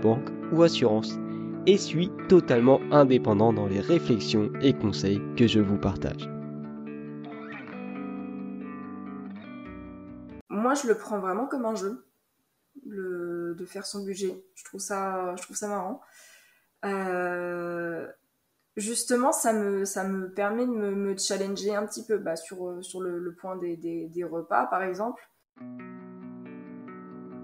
banque ou assurance, et suis totalement indépendant dans les réflexions et conseils que je vous partage. Moi, je le prends vraiment comme un jeu, de faire son budget. Je trouve ça, je trouve ça marrant. Euh, justement, ça me, ça me permet de me, challenger un petit peu bah, sur, sur le, point des, des, repas, par exemple.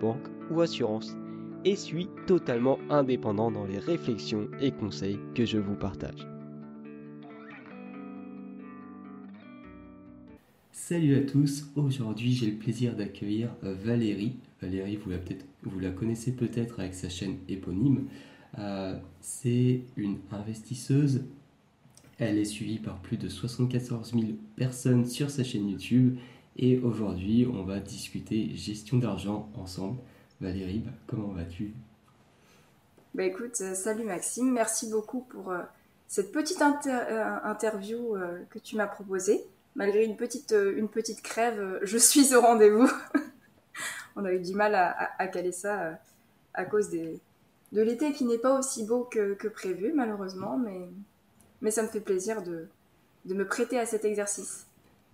banque ou assurance, et suis totalement indépendant dans les réflexions et conseils que je vous partage. Salut à tous, aujourd'hui j'ai le plaisir d'accueillir Valérie. Valérie, vous la, vous la connaissez peut-être avec sa chaîne éponyme. Euh, c'est une investisseuse. Elle est suivie par plus de 74 000 personnes sur sa chaîne YouTube. Et aujourd'hui, on va discuter gestion d'argent ensemble. Valérie, bah, comment vas-tu? Bah écoute, euh, salut Maxime, merci beaucoup pour euh, cette petite interview que tu m'as proposée. Malgré une petite, une petite crève, je suis au rendez-vous. On a eu du mal à caler ça à cause des, de l'été qui n'est pas aussi beau que, prévu, malheureusement, mais, mais ça me fait plaisir de, me prêter à cet exercice.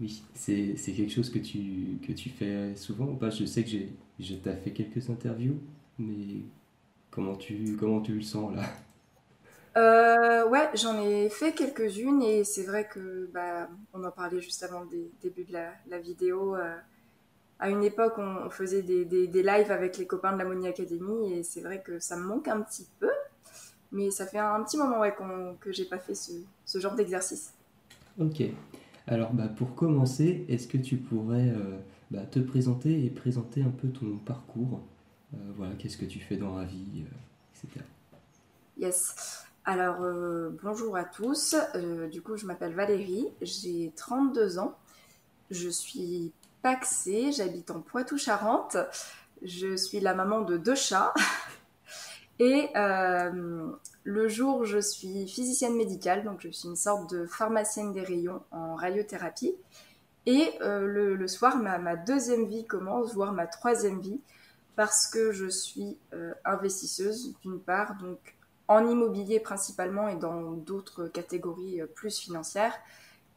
Oui, c'est quelque chose que tu, que tu fais souvent ou pas? Je sais que je t'ai fait quelques interviews, mais comment tu, comment tu le sens là? Euh, ouais, j'en ai fait quelques-unes et c'est vrai que bah, on en parlait juste avant le début de la, vidéo. Euh, à une époque, on faisait des, des, lives avec les copains de la Money Academy et c'est vrai que ça me manque un petit peu. Mais ça fait un petit moment ouais, que j'ai pas fait ce, ce genre d'exercice. Ok. Alors bah, pour commencer, est-ce que tu pourrais euh, bah, te présenter et présenter un peu ton parcours euh, Voilà, qu'est-ce que tu fais dans la vie, euh, etc. Yes. Alors bonjour à tous. du coup, je m'appelle Valérie, j'ai 32 ans. Je suis Paxé, j'habite en Poitou-Charentes. Je suis la maman de deux chats. Et euh, le jour, je suis physicienne médicale, donc je suis une sorte de pharmacienne des rayons en radiothérapie. Et euh, le, soir, ma, deuxième vie commence, voire ma troisième vie, parce que je suis euh, investisseuse d'une part, donc en immobilier principalement et dans d'autres catégories plus financières.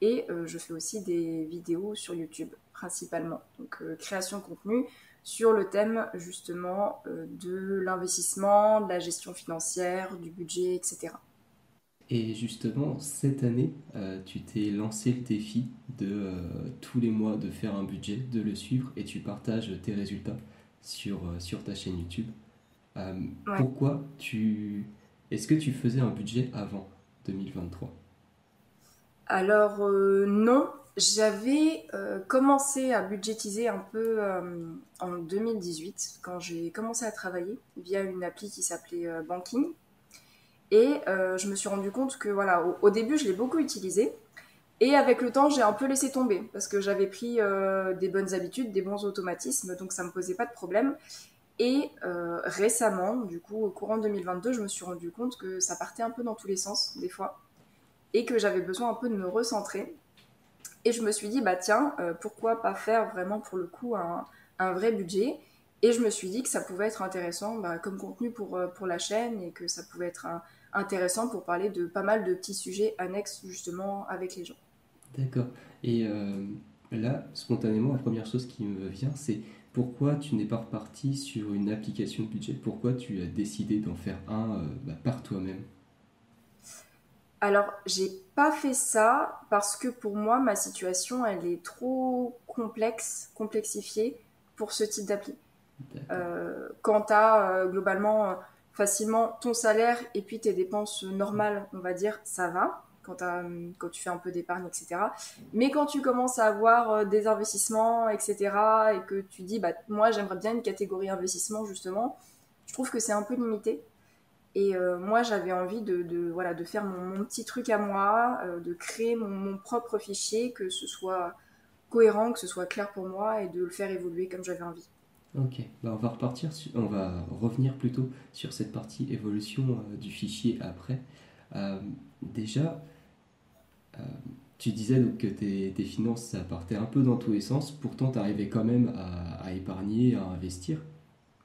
Et je fais aussi des vidéos sur YouTube principalement. Donc euh, création de contenu sur le thème justement euh, de l'investissement, de la gestion financière, du budget, etc. Et justement, cette année, euh, tu t'es lancé le défi de tous les mois de faire un budget, de le suivre et tu partages tes résultats sur, sur ta chaîne YouTube. Pourquoi tu... Est-ce que tu faisais un budget avant 2023 Alors non, j'avais euh, commencé à budgétiser un peu euh, en 2018 quand j'ai commencé à travailler via une appli qui s'appelait euh, Banking. Et je me suis rendu compte que voilà, au, début je l'ai beaucoup utilisé. Et avec le temps, j'ai un peu laissé tomber parce que j'avais pris des bonnes habitudes, des bons automatismes, donc ça me posait pas de problème. Et récemment, du coup, au courant 2022, je me suis rendu compte que ça partait un peu dans tous les sens, des fois, et que j'avais besoin un peu de me recentrer et je me suis dit, bah tiens, euh, pourquoi pas faire vraiment pour le coup un, un, vrai budget Et je me suis dit que ça pouvait être intéressant bah, comme contenu pour, euh, pour la chaîne et que ça pouvait être intéressant pour parler de pas mal de petits sujets annexes justement avec les gens. D'accord. Et euh, là, spontanément, la première chose qui me vient, c'est pourquoi tu n'es pas reparti sur une application de budget? Pourquoi tu as décidé d'en faire un bah, par toi-même? Alors, j'ai pas fait ça parce que pour moi, ma situation, elle est trop complexe, complexifiée pour ce type d'appli. Euh, quand tu as euh, globalement euh, facilement ton salaire et puis tes dépenses normales, on va dire, ça va. Quand, quand tu fais un peu d'épargne, etc. Mais quand tu commences à avoir des investissements, etc., et que tu dis, bah, moi, j'aimerais bien une catégorie investissement, justement, je trouve que c'est un peu limité. Et euh, moi, j'avais envie de, voilà, de faire mon, petit truc à moi, euh, de créer mon, propre fichier, que ce soit cohérent, que ce soit clair pour moi et de le faire évoluer comme j'avais envie. Ok, bah, on va repartir, on va revenir plutôt sur cette partie évolution euh, du fichier après. déjà, tu disais donc que tes, finances, ça partait un peu dans tous les sens, pourtant tu arrivais quand même à épargner, à investir.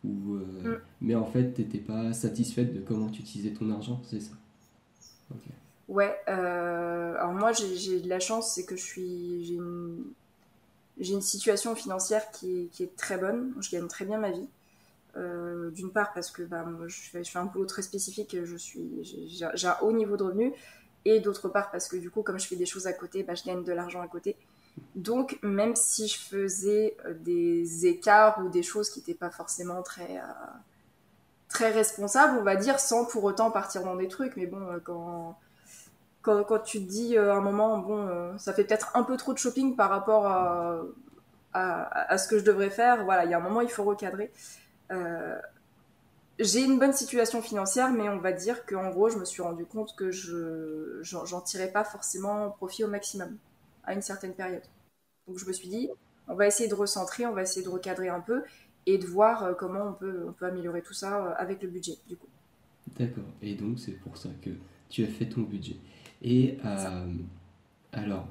Ou, mm. Mais en fait, tu n'étais pas satisfaite de comment tu utilisais ton argent, c'est ça? Ouais, euh, alors moi j'ai de la chance, c'est que je suis j'ai une, une, situation financière qui est, qui est, très bonne, je gagne très bien ma vie. Euh, d'une part parce que bah, je, fais, je, fais, un boulot très spécifique, je suis j'ai un haut niveau de revenus, et d'autre part parce que du coup comme je fais des choses à côté, bah, je gagne de l'argent à côté. Donc, même si je faisais euh, des écarts ou des choses qui n'étaient pas forcément très, très responsables, on va dire, sans pour autant partir dans des trucs, mais bon, euh, quand, quand, tu te dis à un moment, bon, ça fait peut-être un peu trop de shopping par rapport à, à, ce que je devrais faire, voilà, il y a un moment, il faut recadrer. j'ai une bonne situation financière, mais on va dire qu'en gros, je me suis rendu compte que je j'en tirais pas forcément profit au maximum à une certaine période. Donc je me suis dit, on va essayer de recentrer, on va essayer de recadrer un peu et de voir euh, comment on peut, on peut améliorer tout ça euh, avec le budget, du coup. D'accord. Et donc c'est pour ça que tu as fait ton budget. Et euh, alors,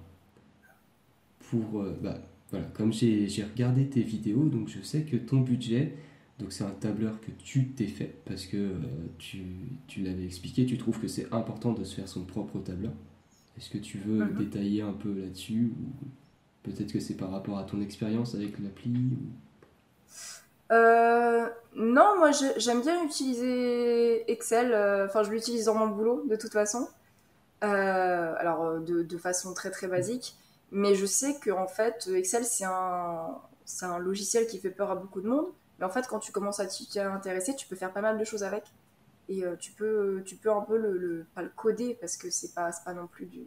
pour bah, voilà, comme j'ai regardé tes vidéos, donc je sais que ton budget, donc c'est un tableur que tu t'es fait parce que tu, tu l'avais expliqué, tu trouves que c'est important de se faire son propre tableur. Est-ce que tu veux mhm. détailler un peu là-dessus ou peut-être que c'est par rapport à ton expérience avec l'appli euh, non, moi j'aime bien utiliser Excel. Euh, enfin, je l'utilise dans mon boulot de toute façon. Euh, alors de, façon très très basique, mais je sais que en fait Excel c'est un un logiciel qui fait peur à beaucoup de monde. Mais en fait, quand tu commences à t'y intéresser, tu peux faire pas mal de choses avec et euh, tu peux tu peux un peu le, pas le coder parce que c'est pas pas non plus du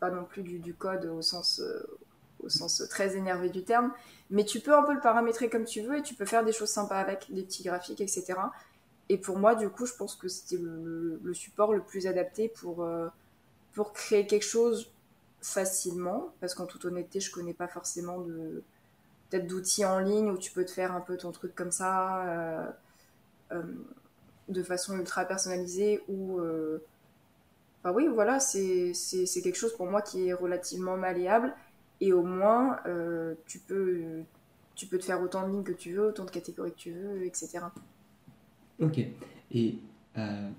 pas non plus du, code au sens euh, au sens très énervé du terme mais tu peux un peu le paramétrer comme tu veux et tu peux faire des choses sympas avec des petits graphiques etc et pour moi du coup je pense que c'était le, support le plus adapté pour euh, pour créer quelque chose facilement. Parce qu'en toute honnêteté je connais pas forcément peut-être d'outils en ligne où tu peux te faire un peu ton truc comme ça de façon ultra personnalisée ou euh... oui voilà c'est quelque chose pour moi qui est relativement malléable et au moins euh, tu peux tu peux te faire autant de lignes que tu veux autant de catégories que tu veux etc ok. Et euh,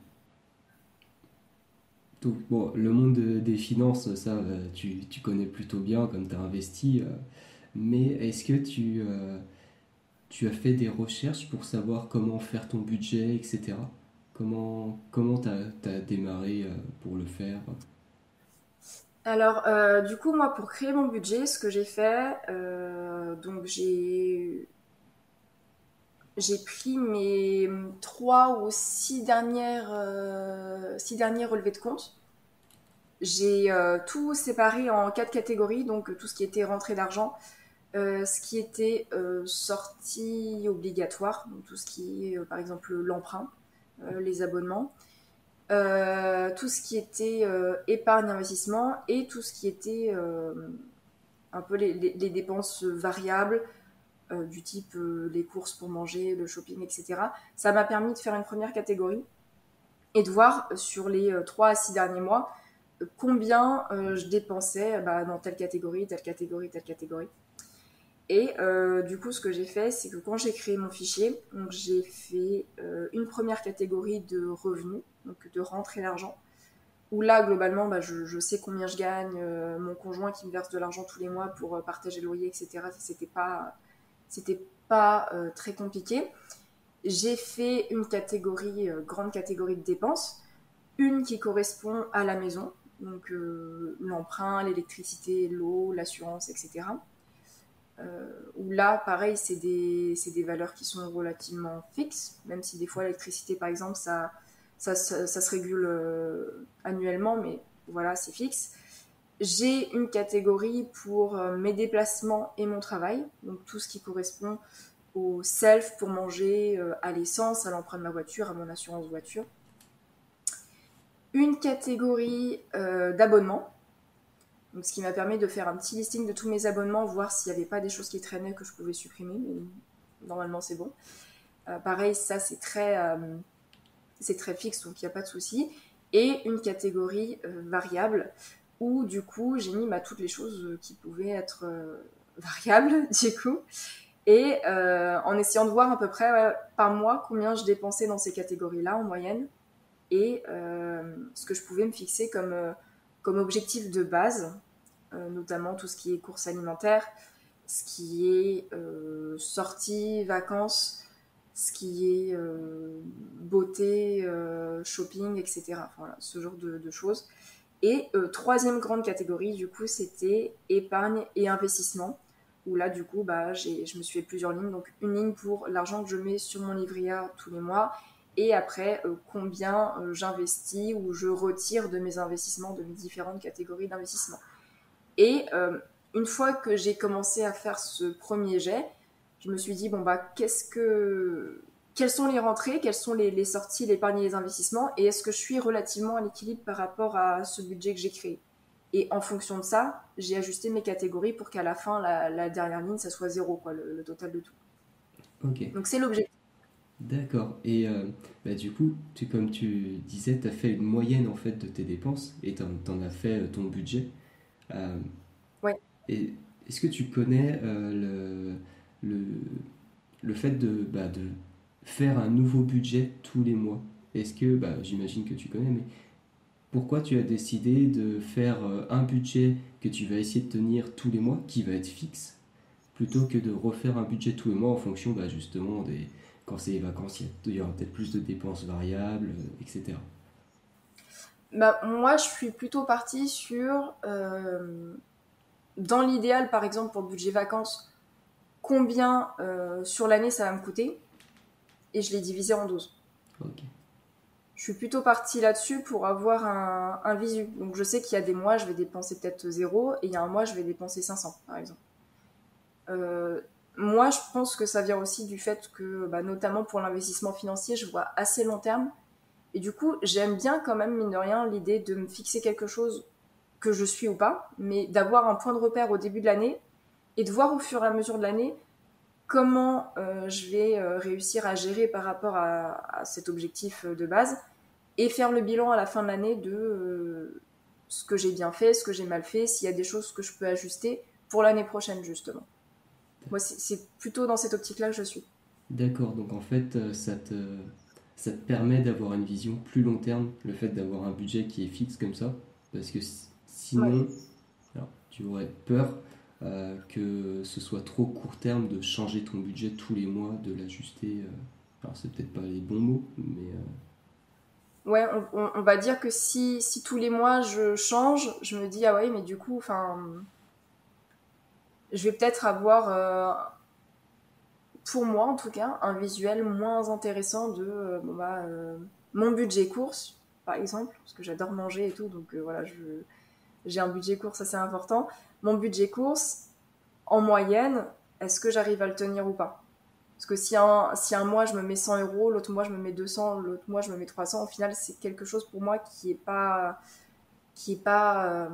bon, le monde des finances ça euh, tu, tu connais plutôt bien comme tu as investi mais est-ce que tu tu as fait des recherches pour savoir comment faire ton budget, etc. Comment tu as, démarré pour le faire? Alors, euh, du coup, moi, pour créer mon budget, ce que j'ai fait, euh, donc j'ai j'ai pris mes trois ou six dernières six derniers relevés de compte. J'ai tout séparé en quatre catégories, donc tout ce qui était rentrée d'argent, euh, ce qui était euh, sorti obligatoire, donc tout ce qui est euh, par exemple l'emprunt, les abonnements, tout ce qui était épargne investissement et tout ce qui était un peu les, dépenses variables du type les courses pour manger, le shopping, etc. Ça m'a permis de faire une première catégorie et de voir sur les 3 à 6 derniers mois combien je dépensais bah, dans telle catégorie, telle catégorie, telle catégorie. Et euh, du coup, ce que j'ai fait, c'est que quand j'ai créé mon fichier, j'ai fait euh, une première catégorie de revenus, donc de rentrer l'argent, où là, globalement, bah, je, sais combien je gagne, mon conjoint qui me verse de l'argent tous les mois pour partager le loyer, etc. C'était pas, c'était pas très compliqué. J'ai fait une catégorie, grande catégorie de dépenses, une qui correspond à la maison, donc l'emprunt, l'électricité, l'eau, l'assurance, etc. Euh, où là, pareil, c'est des, des, valeurs qui sont relativement fixes, même si des fois l'électricité, par exemple, ça, ça, ça, se régule euh, annuellement, mais voilà, c'est fixe. J'ai une catégorie pour euh, mes déplacements et mon travail, donc tout ce qui correspond au self pour manger, à l'essence, à l'emprunt de ma voiture, à mon assurance voiture. Une catégorie d'abonnement, donc, ce qui m'a permis de faire un petit listing de tous mes abonnements, voir s'il n'y avait pas des choses qui traînaient que je pouvais supprimer. Mais normalement, c'est bon. Euh, pareil, ça, c'est très, euh, c'est très fixe, donc il n'y a pas de souci. Et une catégorie euh, variable, où du coup, j'ai mis bah, toutes les choses qui pouvaient être variables, du coup. Et en essayant de voir à peu près par mois combien je dépensais dans ces catégories-là en moyenne. Et ce que je pouvais me fixer comme objectif de base, notamment tout ce qui est course alimentaire, ce qui est euh, sortie, vacances, ce qui est euh, beauté, shopping, etc. Ce genre de, choses. Et troisième grande catégorie, du coup, c'était épargne et investissement. Où là, du coup, bah, je me suis fait plusieurs lignes. Donc, une ligne pour l'argent que je mets sur mon livret A tous les mois et après euh, combien euh, j'investis ou je retire de mes investissements, de mes différentes catégories d'investissement. Et euh, une fois que j'ai commencé à faire ce premier jet, je me suis dit bon bah qu'est-ce que quelles sont les rentrées, quelles sont les, les sorties, l'épargne et les investissements, et est-ce que je suis relativement à l'équilibre par rapport à ce budget que j'ai créé? Et en fonction de ça, j'ai ajusté mes catégories pour qu'à la fin, la, dernière ligne, ça soit zéro, quoi, le, le total de tout. Ok. Donc c'est l'objectif. D'accord. Et euh, bah, du coup, tu, comme tu disais, tu as fait une moyenne en fait de tes dépenses et tu en, as fait euh, ton budget? Euh, ouais. Et est-ce que tu connais le, le, le, fait de, bah, de faire un nouveau budget tous les mois? Est-ce que, bah, j'imagine que tu connais, mais pourquoi tu as décidé de faire un budget que tu vas essayer de tenir tous les mois, qui va être fixe, plutôt que de refaire un budget tous les mois en fonction bah, justement des quand c'est les vacances, il y aura peut-être plus de dépenses variables, euh, etc. Bah, moi, je suis plutôt partie sur, euh, dans l'idéal, par exemple, pour le budget vacances, combien euh, sur l'année ça va me coûter, et je l'ai divisé en 12. Je suis plutôt partie là-dessus pour avoir un, un visu. Donc je sais qu'il y a des mois, je vais dépenser peut-être 0, et il y a un mois, je vais dépenser 500, par exemple. Euh, moi, je pense que ça vient aussi du fait que, bah, notamment pour l'investissement financier, je vois assez long terme. Et du coup, j'aime bien quand même, mine de rien, l'idée de me fixer quelque chose que je suis ou pas, mais d'avoir un point de repère au début de l'année et de voir au fur et à mesure de l'année comment euh, je vais euh, réussir à gérer par rapport à, cet objectif euh, de base et faire le bilan à la fin de l'année de ce que j'ai bien fait, ce que j'ai mal fait, s'il y a des choses que je peux ajuster pour l'année prochaine justement. Moi, c'est plutôt dans cette optique-là que je suis. D'accord, donc en fait, ça te, ça te permet d'avoir une vision plus long terme, le fait d'avoir un budget qui est fixe comme ça, parce que sinon, tu aurais peur euh, que ce soit trop court terme de changer ton budget tous les mois, de l'ajuster. Euh, alors, c'est peut-être pas les bons mots, mais. Ouais, on, on, va dire que si, si tous les mois je change, je me dis, ah ouais, mais du coup, enfin je vais peut-être avoir, euh, pour moi en tout cas, un visuel moins intéressant de euh, bah, euh, mon budget course, par exemple, parce que j'adore manger et tout, donc voilà, j'ai un budget course assez important. Mon budget course, en moyenne, est-ce que j'arrive à le tenir ou pas? Parce que si un, si un mois je me mets 100 euros, l'autre mois je me mets 200, l'autre mois je me mets 300, au final c'est quelque chose pour moi qui est pas, qui est pas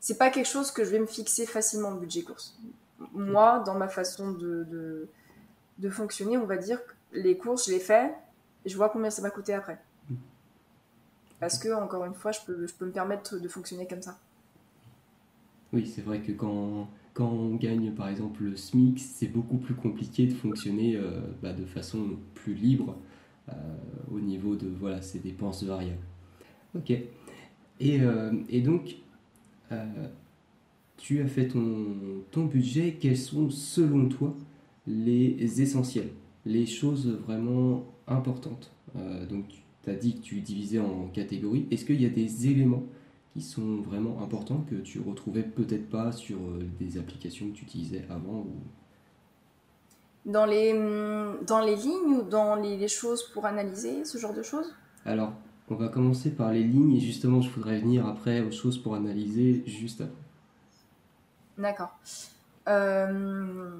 c'est pas quelque chose que je vais me fixer facilement le budget course. Moi, dans ma façon de, de, fonctionner, on va dire que les courses, je les fais et je vois combien ça va coûter après. Parce que, encore une fois, je peux, je peux me permettre de fonctionner comme ça. Oui, c'est vrai que quand, quand on gagne par exemple le SMIC, c'est beaucoup plus compliqué de fonctionner euh, bah, de façon plus libre euh, au niveau de voilà, ces dépenses variables. Ok. Et, euh, et donc, tu as fait ton, ton budget, quels sont selon toi les essentiels, les choses vraiment importantes euh, Donc tu as dit que tu divisais en catégories. Est-ce qu'il y a des éléments qui sont vraiment importants que tu retrouvais peut-être pas sur euh, des applications que tu utilisais avant ou... dans, les, hum, dans les lignes ou dans les, les choses pour analyser, ce genre de choses? Alors, on va commencer par les lignes et justement, je voudrais venir après aux choses pour analyser juste après. D'accord. Euh,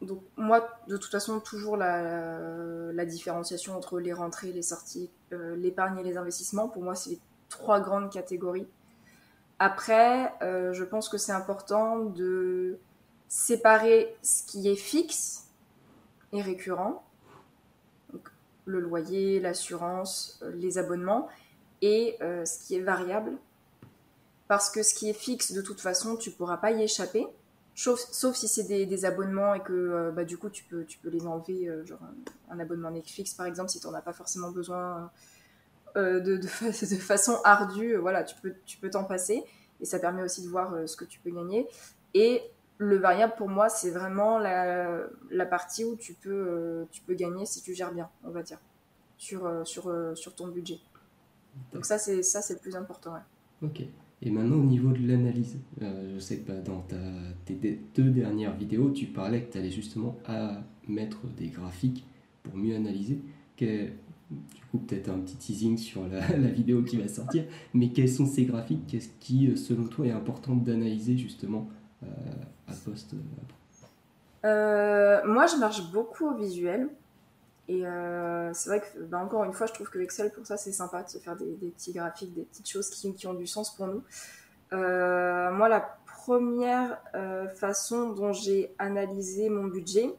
donc moi, de toute façon, toujours la, différenciation entre les rentrées, les sorties, euh, l'épargne et les investissements. Pour moi, c'est les trois grandes catégories. Après, euh, je pense que c'est important de séparer ce qui est fixe et récurrent, le loyer, l'assurance, les abonnements, et ce qui est variable parce que ce qui est fixe, de toute façon, tu pourras pas y échapper. Sauf, si c'est des, abonnements et que euh, bah, du coup tu peux, tu peux les enlever, euh, genre un, abonnement Netflix par exemple, si tu n'en as pas forcément besoin euh, de, de, façon ardue, voilà, tu peux tu peux t'en passer et ça permet aussi de voir ce que tu peux gagner. Et le variable pour moi, c'est vraiment la, la, partie où tu peux, tu peux gagner si tu gères bien, on va dire, sur, sur, sur ton budget. Donc ça, c'est ça c'est le plus important. Ok. Et maintenant, au niveau de l'analyse, euh, je sais que dans ta, tes deux dernières vidéos, tu parlais que tu allais justement à mettre des graphiques pour mieux analyser. du coup, peut-être un petit teasing sur la, vidéo qui va sortir. Mais quels sont ces graphiques? Qu'est-ce qui, euh, selon toi, est important d'analyser justement euh, à poste Moi, je marche beaucoup au visuel. Et euh, c'est vrai que, bah, encore une fois, je trouve que Excel, pour ça, c'est sympa de se faire des, petits graphiques, des petites choses qui, ont du sens pour nous. Euh, moi, la première euh, façon dont j'ai analysé mon budget,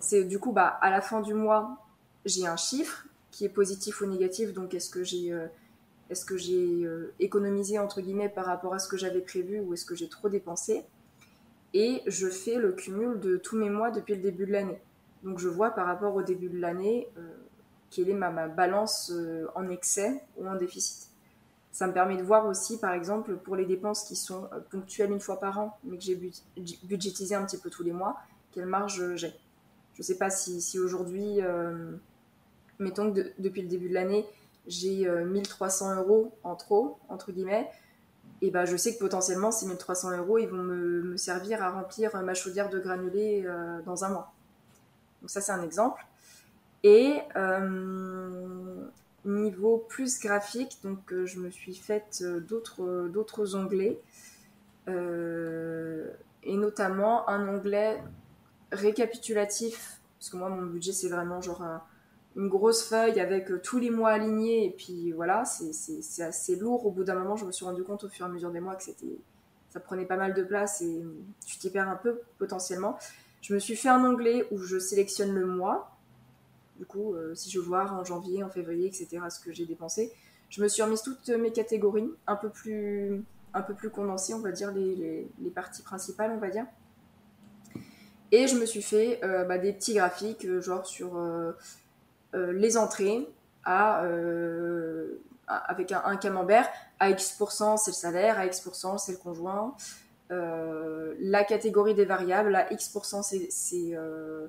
c'est du coup, bah, à la fin du mois, j'ai un chiffre qui est positif ou négatif. Donc, est-ce que j'ai est-ce que j'ai économisé entre guillemets par rapport à ce que j'avais prévu ou est-ce que j'ai trop dépensé? Et je fais le cumul de tous mes mois depuis le début de l'année. Donc je vois par rapport au début de l'année euh, quelle est ma, balance euh, en excès ou en déficit. Ça me permet de voir aussi, par exemple, pour les dépenses qui sont euh, ponctuelles une fois par an, mais que j'ai budgétisé un petit peu tous les mois, quelle marge j'ai. Je ne sais pas si, aujourd'hui, mettons que depuis le début de l'année, j'ai 1300 euros en trop, entre guillemets, et ben je sais que potentiellement ces 1300 euros, ils vont me servir à remplir ma chaudière de granulés dans un mois. Donc ça, c'est un exemple. Et euh, niveau plus graphique, donc euh, je me suis faite euh, d'autres d'autres onglets. Et notamment un onglet récapitulatif parce que moi mon budget c'est vraiment genre une grosse feuille avec tous les mois alignés. Et puis voilà c'est assez lourd. Au bout d'un moment je me suis rendu compte au fur et à mesure des mois que c'était ça prenait pas mal de place et tu t'y perds un peu potentiellement je me suis fait un onglet où je sélectionne le mois. Du coup, euh, si je veux voir en janvier, en février, etc., ce que j'ai dépensé. Je me suis remise toutes mes catégories, un peu plus, un peu plus condensées, on va dire, les, parties principales, on va dire. Et je me suis fait euh, bah, des petits graphiques, euh, genre sur les entrées à, avec un, un, camembert. À X% c'est le salaire, à X% c'est le conjoint. Euh, la catégorie des variables, à X% c'est euh,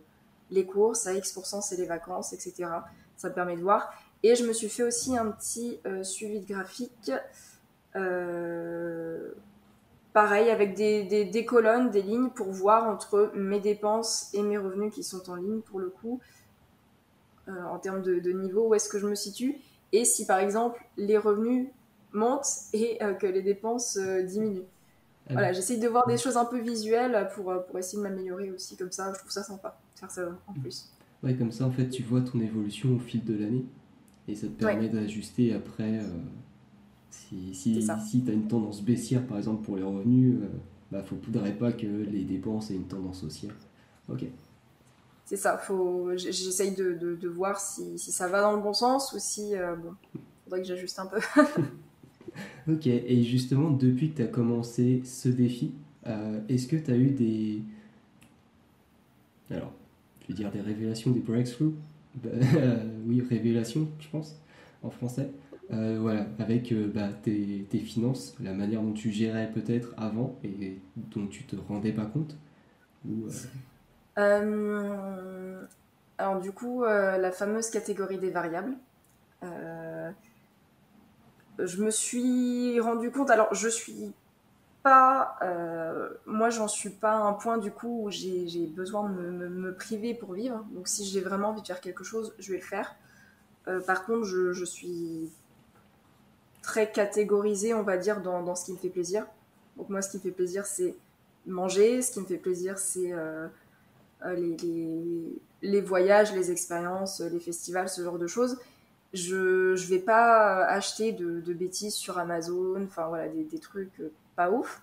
les courses, à X% c'est les vacances, etc. Ça me permet de voir. Et je me suis fait aussi un petit euh, suivi de graphique. pareil, avec des, des, colonnes, des lignes pour voir entre mes dépenses et mes revenus qui sont en ligne pour le coup, en termes de, de niveau, où est-ce que je me situe. Et si par exemple les revenus montent et que les dépenses diminuent. Ah voilà, j'essaye de voir des choses un peu visuelles pour, euh, pour essayer de m'améliorer aussi, comme ça, je trouve ça sympa, de faire ça en plus. Ouais, comme ça, en fait, tu vois ton évolution au fil de l'année, et ça te permet d'ajuster après. Euh, si si, si tu as une tendance baissière, par exemple, pour les revenus, il euh, bah, faudrait pas que les dépenses aient une tendance haussière. Ok. C'est ça, faut... j'essaye de, de, de, voir si, si, ça va dans le bon sens ou si, bon, faudrait que j'ajuste un peu. Ok, et justement, depuis que tu as commencé ce défi, euh, est-ce que tu as eu des. Alors, je vais dire des révélations, des breakthroughs euh, Oui, révélations, je pense, en français. euh, voilà, avec bah, tes, finances, la manière dont tu gérais peut-être avant et dont tu te rendais pas compte euh, Alors du coup, la fameuse catégorie des variables. Je me suis rendu compte, alors je suis pas, moi j'en suis pas à un point du coup où j'ai besoin de me, priver pour vivre. Donc si j'ai vraiment envie de faire quelque chose, je vais le faire. par contre, je, suis très catégorisé, on va dire, dans, ce qui me fait plaisir. Donc moi, ce qui me fait plaisir, c'est manger. Ce qui me fait plaisir, c'est euh, euh, les, voyages, les expériences, les festivals, ce genre de choses. Je ne vais pas acheter de, de, bêtises sur Amazon, enfin voilà, des, des trucs euh, pas ouf.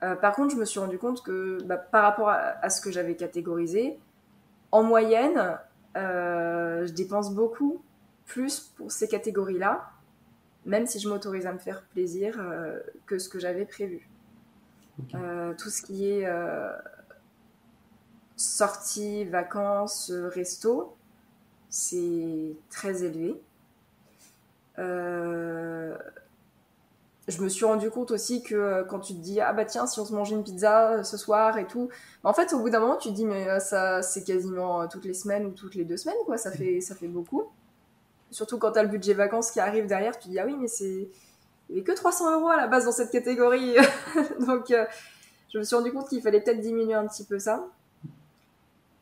par contre, je me suis rendu compte que bah, par rapport à, à, ce que j'avais catégorisé, en moyenne, je dépense beaucoup plus pour ces catégories-là même si je m'autorise à me faire plaisir, euh, que ce que j'avais prévu. Euh, tout ce qui est euh, sortie, vacances, resto, c'est très élevé. je me suis rendu compte aussi que quand tu te dis ah bah tiens si on se mange une pizza ce soir et tout, en fait au bout d'un moment tu te dis mais ça c'est quasiment toutes les semaines ou toutes les deux semaines quoi, ça fait ça fait beaucoup. Surtout quand tu as le budget vacances qui arrive derrière, tu dis ah oui, mais c'est. Il n'y avait que 300 euros à la base dans cette catégorie. Donc, euh, je me suis rendu compte qu'il fallait peut-être diminuer un petit peu ça.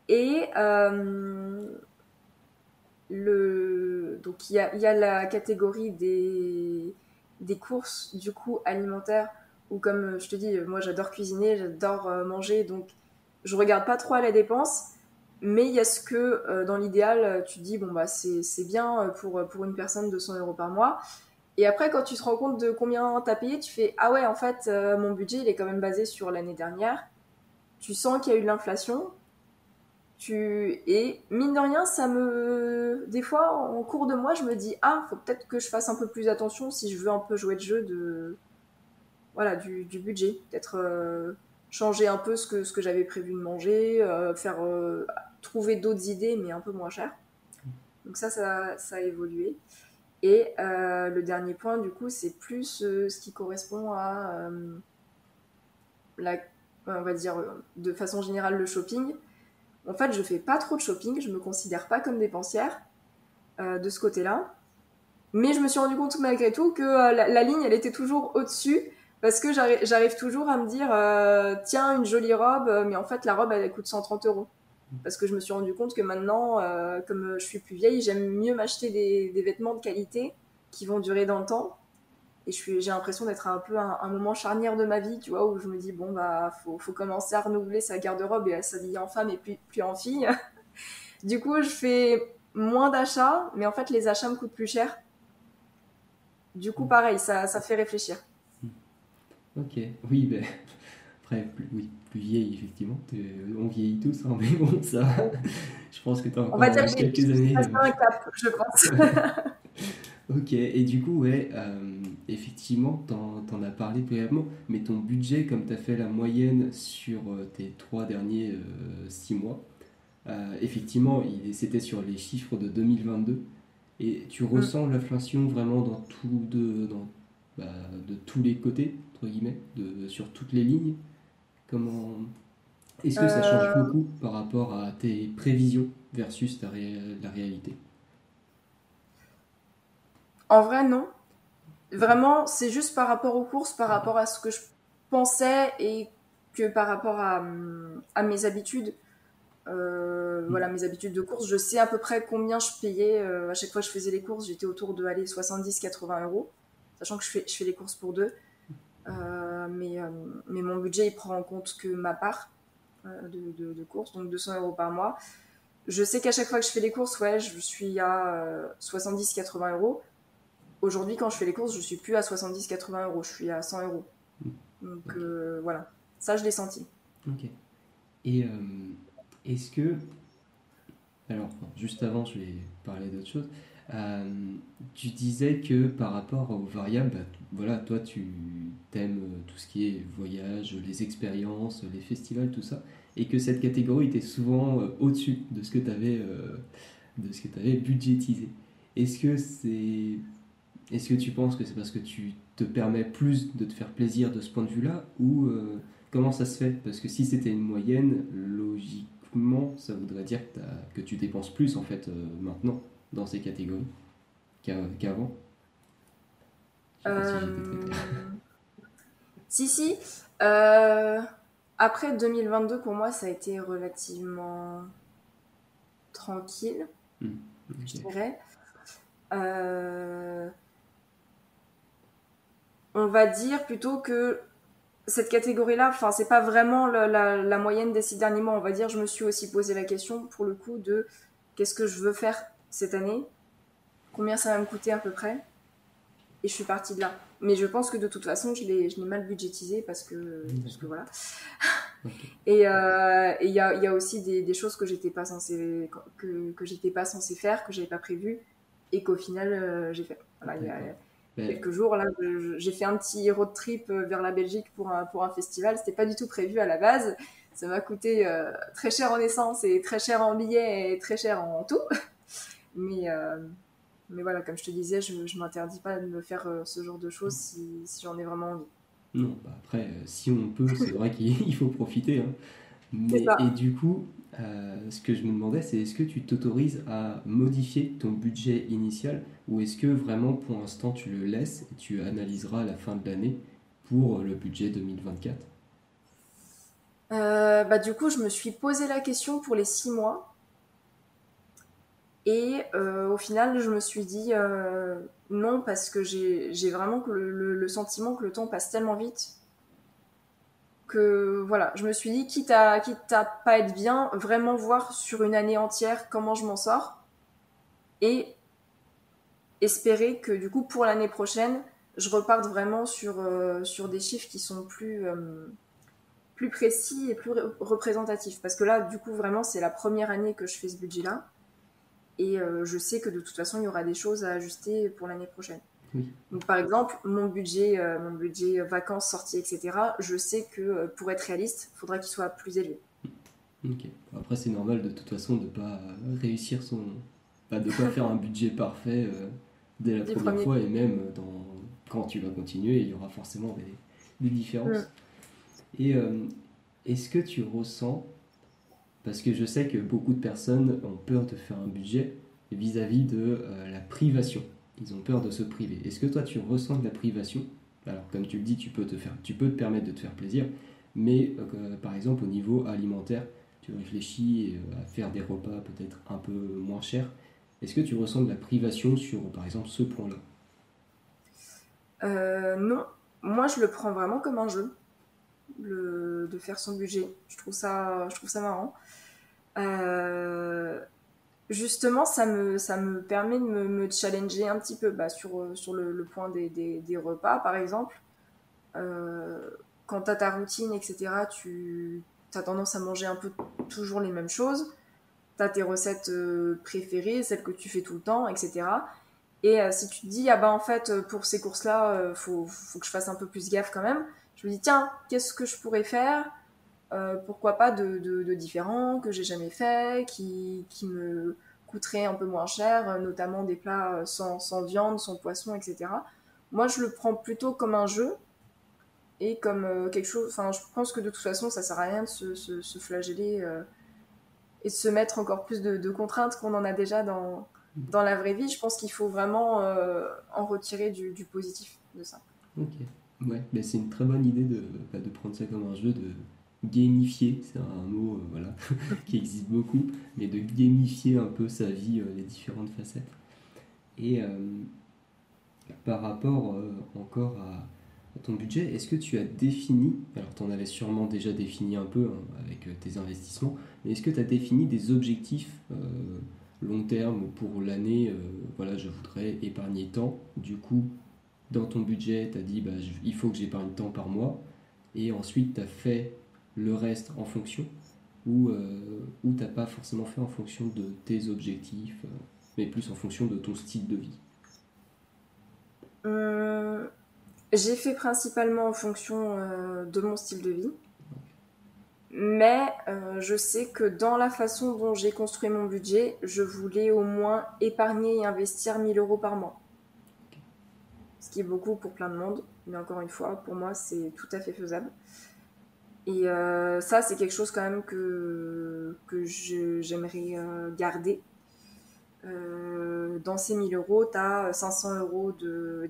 Et euh, donc il y a, la catégorie des, courses du coup alimentaires où comme je te dis, moi j'adore cuisiner, j'adore euh, manger, donc je regarde pas trop à la dépense. Mais il y a ce que, euh, dans l'idéal, tu dis, bon, bah, c'est bien euh, pour, pour une personne 200 euros par mois. Et après, quand tu te rends compte de combien tu as payé, tu fais, ah ouais, en fait, mon budget, il est quand même basé sur l'année dernière. Tu sens qu'il y a eu de l'inflation. Et mine de rien, ça me. Des fois, en cours de mois, je me dis, ah, faut peut-être que je fasse un peu plus attention si je veux un peu jouer le jeu de. Voilà, du, budget. Peut-être changer un peu ce que, j'avais prévu de manger, faire trouver d'autres idées, mais un peu moins chères. Donc ça, ça, a évolué. Et euh, le dernier point, du coup, c'est plus euh, ce qui correspond à euh, on va dire, de façon générale, le shopping. En fait, je fais pas trop de shopping, je me considère pas comme dépensière de ce côté-là. Mais je me suis rendu compte malgré tout que la, la, ligne, elle était toujours au-dessus parce que j'arrive toujours à me dire, tiens, une jolie robe, mais en fait, la robe, elle coûte 130 euros parce que je me suis rendu compte que maintenant, euh, comme je suis plus vieille, j'aime mieux m'acheter des, vêtements de qualité qui vont durer dans le temps. Et j'ai l'impression d'être un peu un, un, moment charnière de ma vie, tu vois, où je me dis, bon, bah, faut, faut commencer à renouveler sa garde-robe et à s'habiller en femme et plus, plus en fille. du coup, je fais moins d'achats, mais en fait, les achats me coûtent plus cher. Du coup, pareil, ça, ça fait réfléchir. Ok, oui, ben, après, oui, plus vieille, effectivement. On vieillit tous, hein, mais bon, ça, je pense que tu as encore On va dire quelques années. Euh. un cap, je pense. ok, et du coup, ouais, euh, effectivement, tu en, as parlé brièvement, mais ton budget, comme tu as fait la moyenne sur euh, tes trois derniers six mois, effectivement, c'était sur les chiffres de 2022. Et tu mm. ressens l'inflation vraiment dans tout de, dans, bah, de tous les côtés, entre guillemets, de, sur toutes les lignes? Comment est-ce que ça change euh. beaucoup par rapport à tes prévisions versus ta la réalité? En vrai, non. Vraiment, c'est juste par rapport aux courses, par rapport à ce que je pensais et que par rapport à, mes habitudes. Euh, voilà mes habitudes de course je sais à peu près combien je payais euh, à chaque fois que je faisais les courses j'étais autour de 70-80 euros sachant que je fais, je fais les courses pour deux euh, mais, euh, mais mon budget, il prend en compte que ma part euh, de, de, courses, donc 200 euros par mois. Je sais qu'à chaque fois que je fais les courses, ouais, je suis à 70-80 euros. Aujourd'hui, quand je fais les courses, je suis plus à 70-80 euros, je suis à 100 euros. Mmh. Donc voilà, ça je l'ai senti. Ok. Et est-ce que. Alors, juste avant, je vais parler d'autre chose. Euh, tu disais que par rapport aux variables, bah, voilà, toi tu aimes euh, tout ce qui est voyage, les expériences, les festivals, tout ça, et que cette catégorie était souvent euh, au-dessus de ce que tu avais, de ce que avais budgétisé. Est-ce que c'est est-ce que tu penses que c'est parce que tu te permets plus de te faire plaisir de ce point de vue-là ou comment ça se fait? Parce que si c'était une moyenne, logiquement, ça voudrait dire que, tu dépenses plus en fait maintenant dans ces catégories qu'avant. Si, si. Euh, après 2022, pour moi, ça a été relativement tranquille, je dirais. Euh, on va dire plutôt que cette catégorie-là, enfin, c'est pas vraiment la, moyenne des six derniers mois. On va dire, je me suis aussi posé la question pour le coup de qu'est-ce que je veux faire cette année, combien ça va me coûter à peu près, et je suis partie de là. Mais je pense que de toute façon, je l'ai mal budgétisé parce que, parce que voilà. Et euh, il y, a, y, a, aussi des, des choses que j'étais pas censée que, que j'étais pas censée faire, que j'avais pas prévu, et qu'au final euh, j'ai fait. Voilà, il y a, quelques jours là, j'ai fait un petit road trip euh, vers la Belgique pour un pour un festival. C'était pas du tout prévu à la base. Ça m'a coûté très cher en essence et très cher en billets et très cher en tout. Mais mais voilà, comme je te disais, je ne m'interdis pas de me faire euh, ce genre de choses si, si j'en ai vraiment envie. Non, bah après, euh, si on peut, c'est vrai qu'il faut profiter. Hein. et du coup, euh, ce que je me demandais, c'est est-ce que tu t'autorises à modifier ton budget initial ou est-ce que vraiment pour l'instant tu le laisses et tu analyseras à la fin de l'année pour le budget 2024 bah, Du coup, je me suis posé la question pour les six mois. Et euh, au final, je me suis dit euh, non, parce que j'ai vraiment le, le, sentiment que le temps passe tellement vite que voilà, je me suis dit, quitte à, quitte à pas être bien, vraiment voir sur une année entière comment je m'en sors. Et espérer que du coup pour l'année prochaine, je reparte vraiment sur, euh, sur des chiffres qui sont plus, plus précis et plus représentatifs. Parce que là, du coup, vraiment, c'est la première année que je fais ce budget-là. Et euh, je sais que de toute façon, il y aura des choses à ajuster pour l'année prochaine. Donc, par exemple, mon budget, euh, mon budget vacances, sorties, etc., je sais que euh, pour être réaliste, il faudra qu'il soit plus élevé. Ok. Après, c'est normal de toute façon de ne pas réussir son. Pas de pas faire un budget parfait dès la première fois et même dans... quand tu vas continuer, il y aura forcément des, des différences. Mm. Et est-ce que tu ressens parce que je sais que beaucoup de personnes ont peur de faire un budget vis-à-vis de euh, la privation. Ils ont peur de se priver. Est-ce que toi tu ressens de la privation? Alors comme tu le dis, tu peux te faire, tu peux te permettre de te faire plaisir, mais euh, par exemple au niveau alimentaire, tu réfléchis euh, à faire des repas peut-être un peu moins chers. Est-ce que tu ressens de la privation sur par exemple ce point-là? Non, moi je le prends vraiment comme un jeu de faire son budget. Je trouve ça, je trouve ça marrant. Euh, justement, ça me, ça me permet de me, challenger un petit peu bah, sur, sur le, point des, des, repas, par exemple. Euh, quand tu as ta routine, etc., tu as tendance à manger un peu toujours les mêmes choses. Tu as tes recettes euh, préférées, celles que tu fais tout le temps, etc. Et si tu te dis, ah bah en fait, pour ces courses-là, faut, faut que je fasse un peu plus gaffe quand même, je me dis, tiens, qu'est-ce que je pourrais faire euh, Pourquoi pas de, de, différents que j'ai jamais fait, qui, qui me coûteraient un peu moins cher, notamment des plats sans, sans, viande, sans poisson, etc. Moi, je le prends plutôt comme un jeu et comme euh, quelque chose. Enfin, je pense que de toute façon, ça sert à rien de se, se, flageller euh, et se mettre encore plus de, contraintes qu'on en a déjà dans, dans la vraie vie. Je pense qu'il faut vraiment en retirer du, positif de ça. Ok. Ouais, mais c'est une très bonne idée de, bah, de prendre ça comme un jeu, de gamifier, c'est un mot euh, voilà, qui existe beaucoup, mais de gamifier un peu sa vie, euh, les différentes facettes. Et euh, par rapport encore à, ton budget, est-ce que tu as défini, alors tu en avais sûrement déjà défini un peu hein, avec tes investissements, mais est-ce que tu as défini des objectifs long terme pour l'année Voilà, je voudrais épargner tant, du coup dans ton budget, tu as dit bah, il faut que j'épargne tant par mois, et ensuite tu as fait le reste en fonction, ou, euh, ou tu n'as pas forcément fait en fonction de tes objectifs, euh, mais plus en fonction de ton style de vie? Euh, J'ai fait principalement en fonction de mon style de vie. Mais je sais que dans la façon dont j'ai construit mon budget, je voulais au moins épargner et investir 1000 euros par mois. ce qui est beaucoup pour plein de monde, mais encore une fois, pour moi, c'est tout à fait faisable. Et euh, ça, c'est quelque chose quand même que, que j'aimerais euh, garder. Euh, dans ces 1000 euros, tu as 500 euros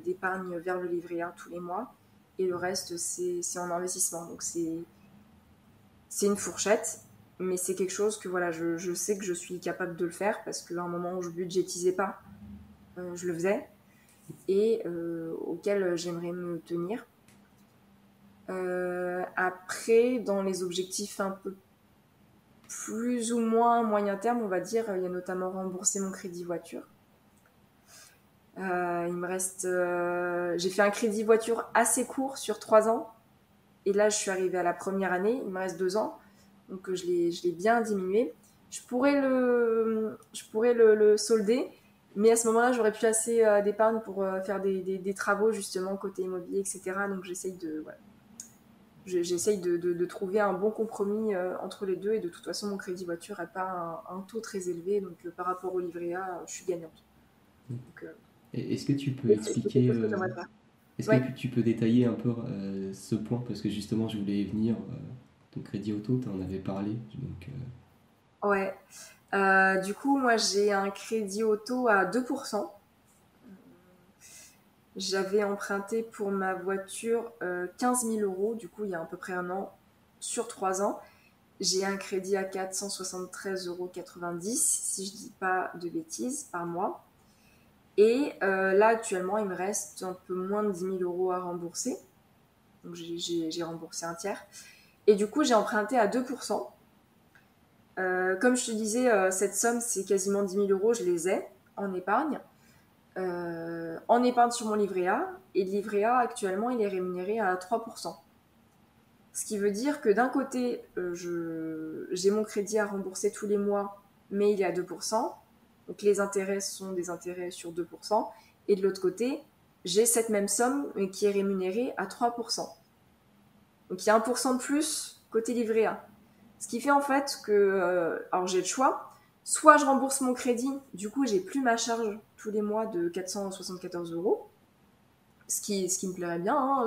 d'épargne vers le livret A tous les mois. Et le reste, c'est en investissement. Donc c'est une fourchette. Mais c'est quelque chose que voilà, je, je, sais que je suis capable de le faire parce qu'à un moment où je budgétisais pas, je le faisais. Et auquel j'aimerais me tenir. Euh, après, dans les objectifs un peu plus ou moins moyen terme, on va dire, il y a notamment rembourser mon crédit voiture. Euh, il me reste, euh, j'ai fait un crédit voiture assez court sur trois ans, et là je suis arrivée à la première année. Il me reste deux ans, donc je l'ai, bien diminué. Je pourrais le, solder, mais à ce moment-là, j'aurais plus assez d'épargne pour faire des, travaux justement côté immobilier, etc. Donc j'essaye de, j'essaye de, trouver un bon compromis euh, entre les deux. Et de toute façon mon crédit voiture n'a pas un, taux très élevé. Donc euh, par rapport au livret A je suis gagnante. Mmh. Euh, est-ce que tu peux expliquer est-ce que tu peux détailler un peu ce point? Parce que justement je voulais y venir ton crédit auto tu en avais parlé donc ouais. Du coup moi j'ai un crédit auto à 2% j'avais emprunté pour ma voiture 15 euh, 000 euros, du coup, il y a à peu près un an, sur trois ans. J'ai un crédit à 473,90 euros, si je dis pas de bêtises, par mois. Et euh, là, actuellement, il me reste un peu moins de 10 000 euros à rembourser. Donc, j'ai remboursé un tiers. Et du coup, j'ai emprunté à 2%. Euh, comme je te disais, cette somme, c'est quasiment 10 000 euros, je les ai en épargne. Euh, en épargne sur mon livret A. Et le livret A, actuellement, il est rémunéré à 3%. Ce qui veut dire que d'un côté, euh, j'ai mon crédit à rembourser tous les mois, mais il est à 2%. Donc les intérêts sont des intérêts sur 2%. Et de l'autre côté, j'ai cette même somme, mais qui est rémunérée à 3%. Donc il y a 1% de plus côté livret A. Ce qui fait en fait que, euh, alors j'ai le choix, soit je rembourse mon crédit, du coup j'ai plus ma charge tous les mois de 474 euros. Ce qui, ce qui me plairait bien, hein,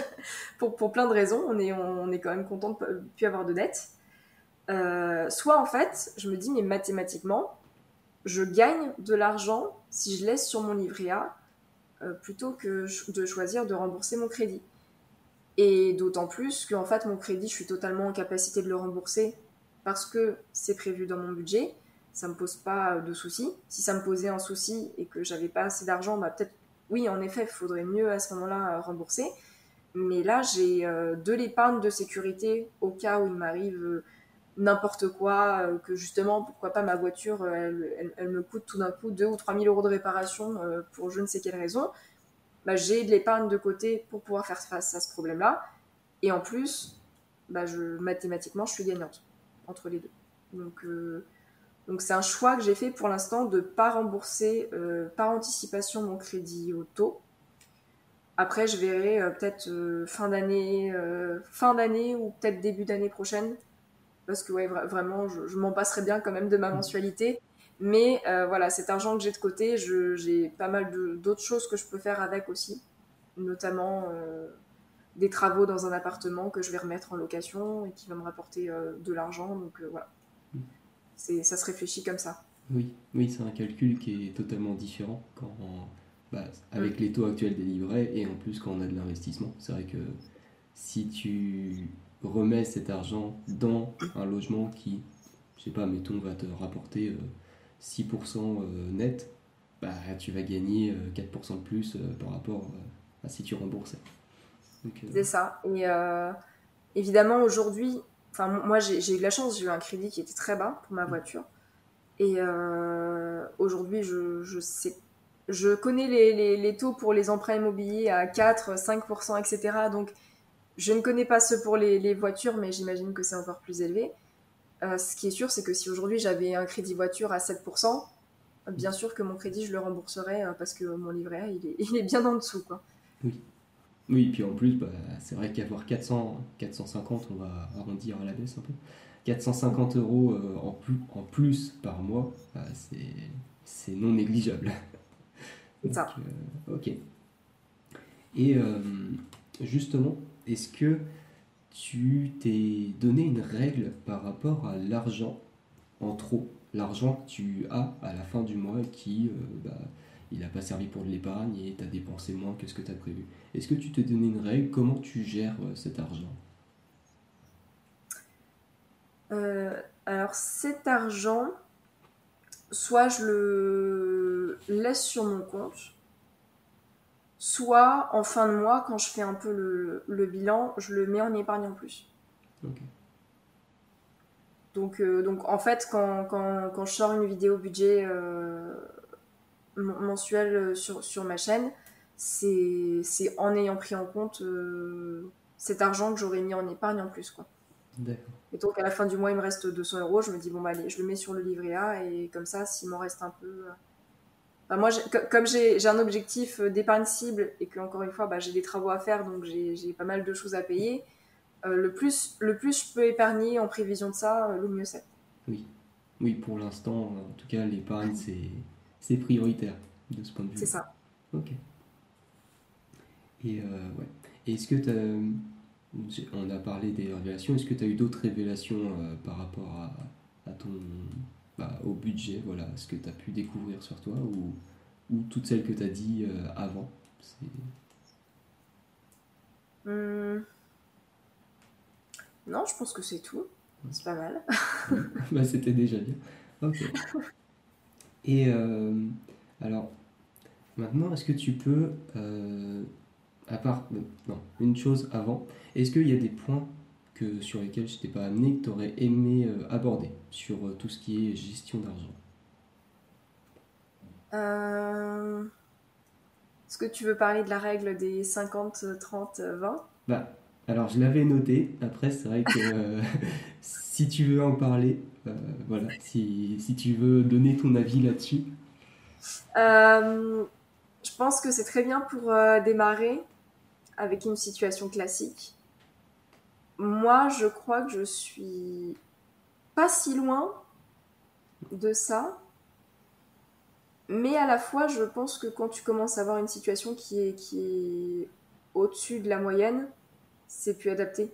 pour, pour, plein de raisons, on est, on est quand même content de ne plus avoir de dettes. Euh, soit en fait, je me dis, mais mathématiquement, je gagne de l'argent si je laisse sur mon livret A euh, plutôt que de choisir de rembourser mon crédit. Et d'autant plus que en fait, mon crédit, je suis totalement en capacité de le rembourser parce que c'est prévu dans mon budget ça me pose pas de soucis. Si ça me posait un souci et que j'avais pas assez d'argent, bah peut-être, oui, en effet, il faudrait mieux à ce moment-là euh, rembourser. Mais là, j'ai euh, de l'épargne de sécurité au cas où il m'arrive euh, n'importe quoi, que justement, pourquoi pas ma voiture, elle, me coûte tout d'un coup 2 ou 3 000 euros de réparation pour je ne sais quelle raison. Bah, j'ai de l'épargne de côté pour pouvoir faire face à ce problème-là. Et en plus, bah, mathématiquement, je suis gagnante entre les deux. Donc, donc c'est un choix que j'ai fait pour l'instant de ne pas rembourser euh, par anticipation mon crédit auto. Après, je verrai euh, peut-être euh, fin d'année, fin d'année ou peut-être début d'année prochaine, parce que ouais, vraiment, je, m'en passerai bien quand même de ma mensualité. Mais voilà, cet argent que j'ai de côté, j'ai pas mal d'autres choses que je peux faire avec aussi, notamment des travaux dans un appartement que je vais remettre en location et qui va me rapporter de l'argent. Donc voilà ça se réfléchit comme ça. Oui, oui c'est un calcul qui est totalement différent quand bah, avec mm. les taux actuels des livrets et en plus quand on a de l'investissement. C'est vrai que si tu remets cet argent dans un logement qui, je sais pas, mettons, va te rapporter 6% euh, euh, net, bah, tu vas gagner 4% euh, de plus par rapport à si tu remboursais. C'est ça. Et évidemment, aujourd'hui, Enfin, moi, j'ai eu la chance, j'ai eu un crédit qui était très bas pour ma mm. voiture. Et euh, aujourd'hui, je, je, sais, je connais les, les, les, taux pour les emprunts immobiliers à 4, 5%, etc. Donc, je ne connais pas ceux pour les, les voitures, mais j'imagine que c'est encore plus élevé. Euh, ce qui est sûr, c'est que si aujourd'hui j'avais un crédit voiture à 7%, bien sûr que mon crédit, je le rembourserais euh, parce que mon livret A, il est, il est bien en dessous. Quoi. Oui. Oui, puis en plus, bah, c'est vrai qu'avoir 400, 450, on va arrondir à la baisse un peu, 450 euros euh, en, plus, en plus par mois, bah, c'est non négligeable. ça. Euh, ok. Et justement, est-ce que tu t'es donné une règle par rapport à l'argent en trop? L'argent que tu as à la fin du mois qui, bah, il n'a pas servi pour de l'épargne et tu as dépensé moins que ce que tu as prévu. Est-ce que tu t'es donné une règle? Comment tu gères cet argent? Alors cet argent, soit je le laisse sur mon compte, soit en fin de mois, quand je fais un peu le, bilan, je le mets en épargne en plus. Donc, euh, donc en fait, quand, quand, je sors une vidéo budget euh, mensuelle sur, sur ma chaîne, c'est en ayant pris en compte euh, cet argent que j'aurais mis en épargne en plus. Quoi. Et donc à la fin du mois, il me reste 200 euros. Je me dis, bon, bah, allez, je le mets sur le livret A et comme ça, s'il m'en reste un peu. Bah, moi, comme j'ai un objectif d'épargne cible et que, encore une fois, bah, j'ai des travaux à faire, donc j'ai pas mal de choses à payer, euh, le, plus, le plus je peux épargner en prévision de ça, euh, le mieux c'est. Oui. oui, pour l'instant, en tout cas, l'épargne, c'est prioritaire de ce point de vue. C'est ça. Ok. Et euh, ouais. Est-ce que tu as on a parlé des révélations. Est-ce que tu as eu d'autres révélations euh, par rapport à, ton, bah, au budget voilà, Ce que tu as pu découvrir sur toi ou, ou toutes celles que tu as dit euh, avant? Hum. Non, je pense que c'est tout. C'est pas mal. bah, C'était déjà bien. Ok. Et euh, alors, maintenant, est-ce que tu peux à part, non, une chose avant, est-ce qu'il y a des points que, sur lesquels je t'ai pas amené que tu aurais aimé euh, aborder sur euh, tout ce qui est gestion d'argent? Euh, Est-ce que tu veux parler de la règle des 50, 30, 20 Bah, alors je l'avais noté. Après, c'est vrai que si tu veux en parler, voilà, si, si, tu veux donner ton avis là-dessus. je pense que c'est très bien pour démarrer avec une situation classique. Moi, je crois que je suis pas si loin de ça. Mais à la fois, je pense que quand tu commences à avoir une situation qui est, qui est au-dessus de la moyenne, c'est plus adapté.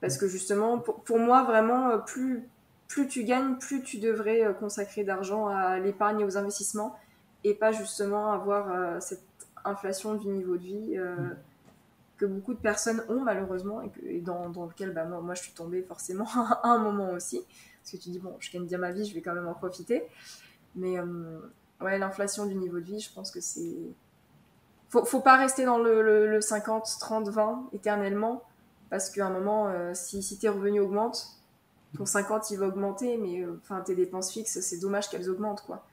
Parce que justement, pour, moi, vraiment, plus, plus tu gagnes, plus tu devrais euh, consacrer d'argent à l'épargne et aux investissements et pas justement avoir euh, cette inflation du niveau de vie. Euh, mm que beaucoup de personnes ont malheureusement et, dans, lequel bah, moi, moi je suis tombée forcément à un moment aussi. Parce que tu dis, bon, je gagne bien ma vie, je vais quand même en profiter. Mais euh, ouais, l'inflation du niveau de vie, je pense que c'est. Faut, faut pas rester dans le, 50, 30, 20 éternellement. Parce qu'à un moment, euh, si, si tes revenus augmentent, ton 50 il va augmenter, mais euh, tes dépenses fixes, c'est dommage qu'elles augmentent quoi.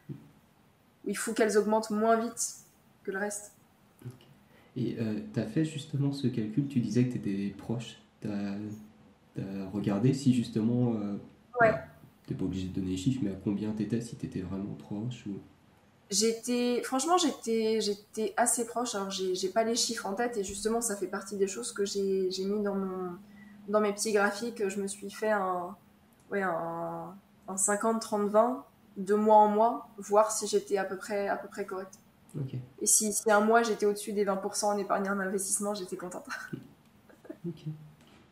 Il faut qu'elles augmentent moins vite que le reste. Et euh, tu as fait justement ce calcul, tu disais que tu étais proche. Tu as, regardé si justement. Euh, ouais. tu n'es pas obligé de donner les chiffres, mais à combien tu étais, si tu étais vraiment proche ou... J'étais, franchement, j'étais, j'étais assez proche. Alors, j'ai, pas les chiffres en tête et justement, ça fait partie des choses que j'ai, mis dans mon, dans mes petits graphiques. Je me suis fait un, ouais, un, un 50, 30, 20 de mois en mois, voir si j'étais à peu près, à peu près correct. Et si, si, un mois j'étais au-dessus des 20% en épargne en investissement, j'étais contente. ok.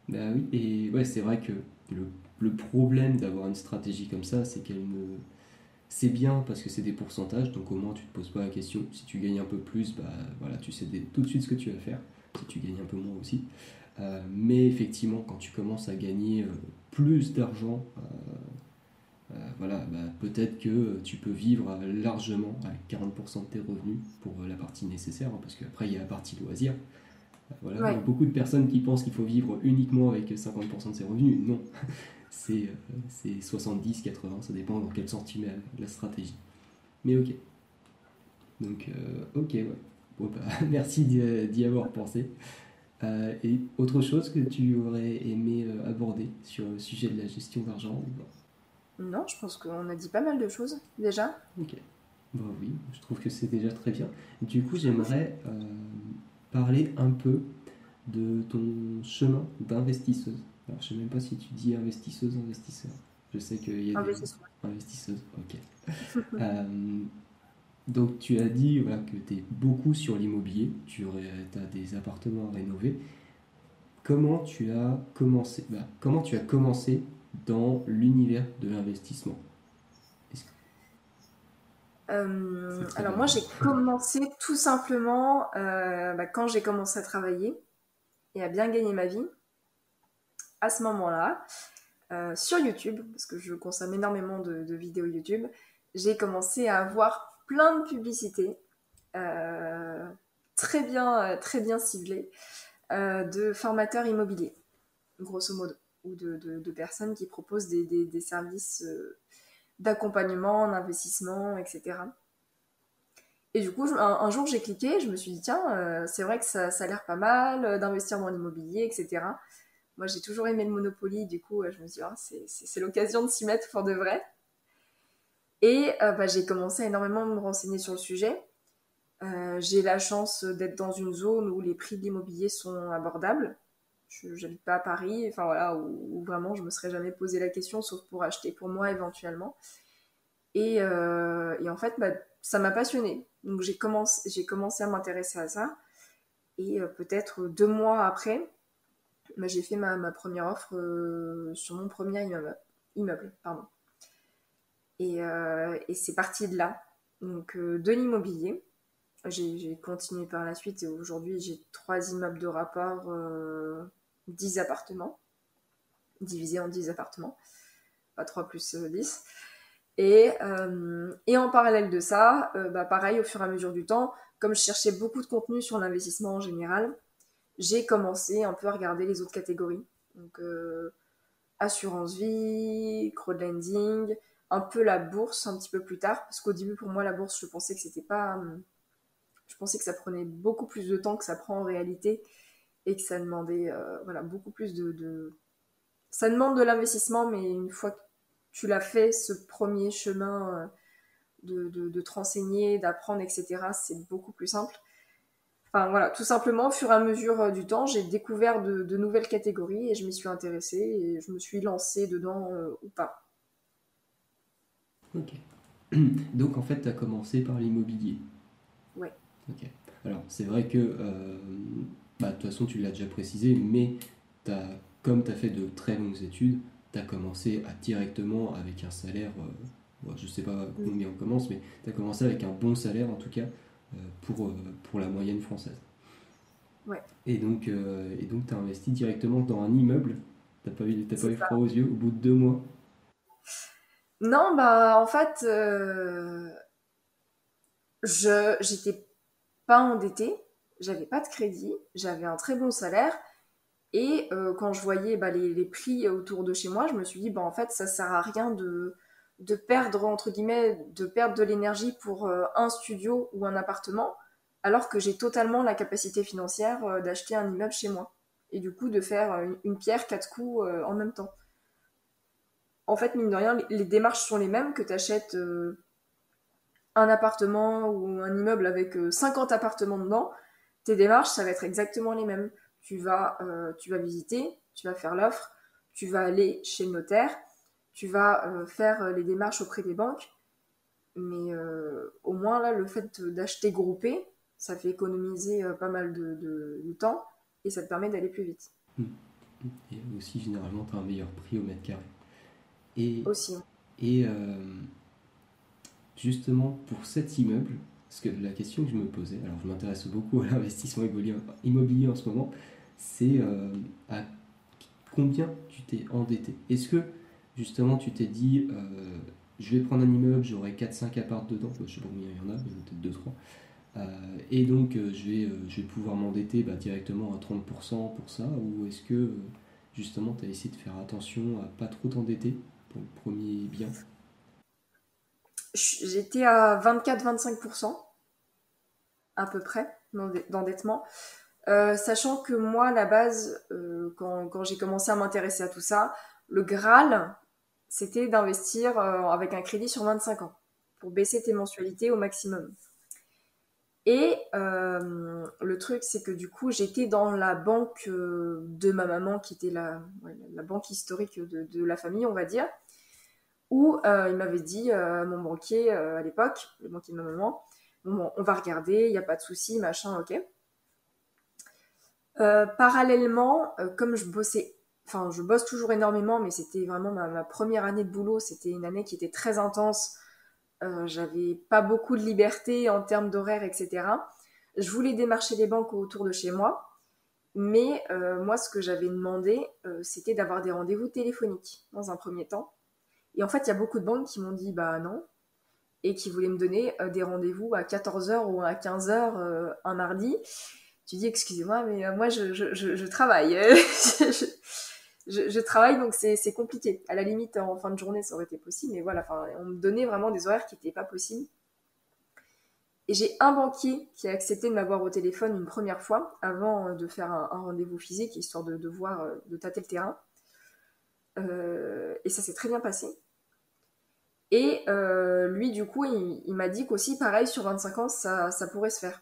Bah oui, et ouais, c'est vrai que le, le problème d'avoir une stratégie comme ça, c'est qu'elle ne. C'est bien parce que c'est des pourcentages, donc au moins tu te poses pas la question. Si tu gagnes un peu plus, bah voilà, tu sais tout de suite ce que tu vas faire. Si tu gagnes un peu moins aussi. Euh, mais effectivement, quand tu commences à gagner euh, plus d'argent, euh, voilà, bah, peut-être que tu peux vivre largement avec 40% de tes revenus pour la partie nécessaire, hein, parce qu'après il y a la partie loisir. Voilà, il y a beaucoup de personnes qui pensent qu'il faut vivre uniquement avec 50% de ses revenus. Non, c'est 70, 80, ça dépend dans quel sens tu mets la stratégie. Mais ok. Donc, ok, ouais. Bon, bah, merci d'y avoir pensé. et autre chose que tu aurais aimé aborder sur le sujet de la gestion d'argent non, je pense qu'on a dit pas mal de choses déjà. Ok. Bon, oui, je trouve que c'est déjà très bien. Du coup, j'aimerais euh, parler un peu de ton chemin d'investisseuse. Alors, je sais même pas si tu dis investisseuse, investisseur. Je sais qu'il y a des investisseuses. Ok. Euh, donc tu as dit voilà, que tu es beaucoup sur l'immobilier, tu as des appartements à rénover. Comment tu as commencé, bah, comment tu as commencé dans l'univers de l'investissement? Euh, alors moi j'ai commencé tout simplement euh, bah, quand j'ai commencé à travailler et à bien gagner ma vie. À ce moment-là, euh, sur YouTube, parce que je consomme énormément de, vidéos YouTube, j'ai commencé à avoir plein de publicités très bien, très bien ciblées de formateurs immobiliers, grosso modo, ou de, personnes qui proposent des, services d'accompagnement, d'investissement, etc. Et du coup, un, jour, j'ai cliqué, je me suis dit, tiens, euh, c'est vrai que ça, a l'air pas mal euh, d'investir dans l'immobilier, etc. Moi, j'ai toujours aimé le Monopoly, du coup, je me suis dit, ah, c'est l'occasion de s'y mettre pour de vrai. Et euh, bah, j'ai commencé à énormément me renseigner sur le sujet. j'ai la chance d'être dans une zone où les prix de l'immobilier sont abordables je n'habite pas à Paris, enfin voilà, où, vraiment je me serais jamais posé la question, sauf pour acheter pour moi éventuellement. Et, euh, en fait, bah, ça m'a passionné. Donc j'ai commencé, à m'intéresser à ça. Et euh, peut-être deux mois après, bah, j'ai fait ma, première offre euh, sur mon premier immeuble. pardon. Et, et c'est parti de là. Donc de l'immobilier. J'ai continué par la suite et aujourd'hui j'ai trois immeubles de rapport 10 appartements, divisés en 10 appartements, pas 3 plus 10. Et, euh, en parallèle de ça, euh, bah pareil, au fur et à mesure du temps, comme je cherchais beaucoup de contenu sur l'investissement en général, j'ai commencé un peu à regarder les autres catégories. Donc, euh, assurance vie, crowdlending, un peu la bourse un petit peu plus tard, parce qu'au début, pour moi, la bourse, je pensais que c'était pas. Je pensais que ça prenait beaucoup plus de temps que ça prend en réalité et que ça demandait euh, voilà, beaucoup plus de, Ça demande de l'investissement, mais une fois que tu l'as fait, ce premier chemin euh, de, de, te renseigner, d'apprendre, etc., c'est beaucoup plus simple. Enfin voilà, tout simplement, au fur et à mesure euh, du temps, j'ai découvert de, nouvelles catégories et je m'y suis intéressée et je me suis lancée dedans ou pas. Ok. Donc en fait, tu as commencé par l'immobilier. Ouais. Ok. Alors c'est vrai que bah, de toute façon, tu l'as déjà précisé, mais as, comme tu as fait de très longues études, tu as commencé à directement avec un salaire, euh, je ne sais pas combien on commence, mais tu as commencé avec un bon salaire en tout cas euh, pour, euh, pour la moyenne française. Ouais. Et donc, et donc tu as investi directement dans un immeuble. Tu n'as pas eu, pas eu froid aux yeux au bout de deux mois Non, bah en fait, je j'étais pas endettée j'avais pas de crédit, j'avais un très bon salaire. Et euh, quand je voyais bah, les, prix autour de chez moi, je me suis dit, bah, en fait, ça sert à rien de, de perdre, entre guillemets, de perdre de l'énergie pour euh, un studio ou un appartement, alors que j'ai totalement la capacité financière euh, d'acheter un immeuble chez moi. Et du coup, de faire une, pierre, quatre coups en même temps. En fait, mine de rien, les, démarches sont les mêmes que tu achètes un appartement ou un immeuble avec 50 appartements dedans tes démarches, ça va être exactement les mêmes. Tu vas, euh, tu vas visiter, tu vas faire l'offre, tu vas aller chez le notaire, tu vas euh, faire euh, les démarches auprès des banques. Mais au moins, là, le fait d'acheter groupé, ça fait économiser pas mal de, temps et ça te permet d'aller plus vite. Mmh. Et aussi, généralement, tu as un meilleur prix au mètre carré. Et, aussi. Et justement, pour cet immeuble, parce que la question que je me posais, alors je m'intéresse beaucoup à l'investissement immobilier en ce moment, c'est euh, à combien tu t'es endetté? Est-ce que justement tu t'es dit, euh, je vais prendre un immeuble, j'aurai 4-5 apparts dedans, je sais pas combien il y en a, peut-être 2-3, euh, et donc je, vais, je vais pouvoir m'endetter bah, directement à 30% pour ça, ou est-ce que justement tu as essayé de faire attention à pas trop t'endetter pour le premier bien? J'étais à 24-25% à peu près d'endettement. Euh, sachant que moi, à la base, euh, quand, j'ai commencé à m'intéresser à tout ça, le Graal, c'était d'investir euh, avec un crédit sur 25 ans pour baisser tes mensualités au maximum. Et le truc, c'est que du coup, j'étais dans la banque de ma maman, qui était la, banque historique de, la famille, on va dire, où il m'avait dit, mon banquier à l'époque, le banquier de ma maman, on va regarder, il n'y a pas de souci, machin, ok. parallèlement, comme je bossais, enfin je bosse toujours énormément, mais c'était vraiment ma, première année de boulot, c'était une année qui était très intense. J'avais pas beaucoup de liberté en termes d'horaire, etc. Je voulais démarcher les banques autour de chez moi, mais euh, moi, ce que j'avais demandé, euh, c'était d'avoir des rendez-vous téléphoniques dans un premier temps. Et en fait, il y a beaucoup de banques qui m'ont dit bah non, et qui voulaient me donner euh, des rendez-vous à 14h ou à 15h un mardi. Tu dis excusez-moi, mais moi je, je, je, travaille. je, travaille, donc c'est compliqué. À la limite, en fin de journée, ça aurait été possible, mais voilà, on me donnait vraiment des horaires qui n'étaient pas possibles. Et j'ai un banquier qui a accepté de m'avoir au téléphone une première fois avant euh, de faire un, rendez-vous physique, histoire de, voir, euh, de tâter le terrain. Euh, et ça s'est très bien passé. Et lui, du coup, il, m'a dit qu'aussi, pareil, sur 25 ans, ça, pourrait se faire.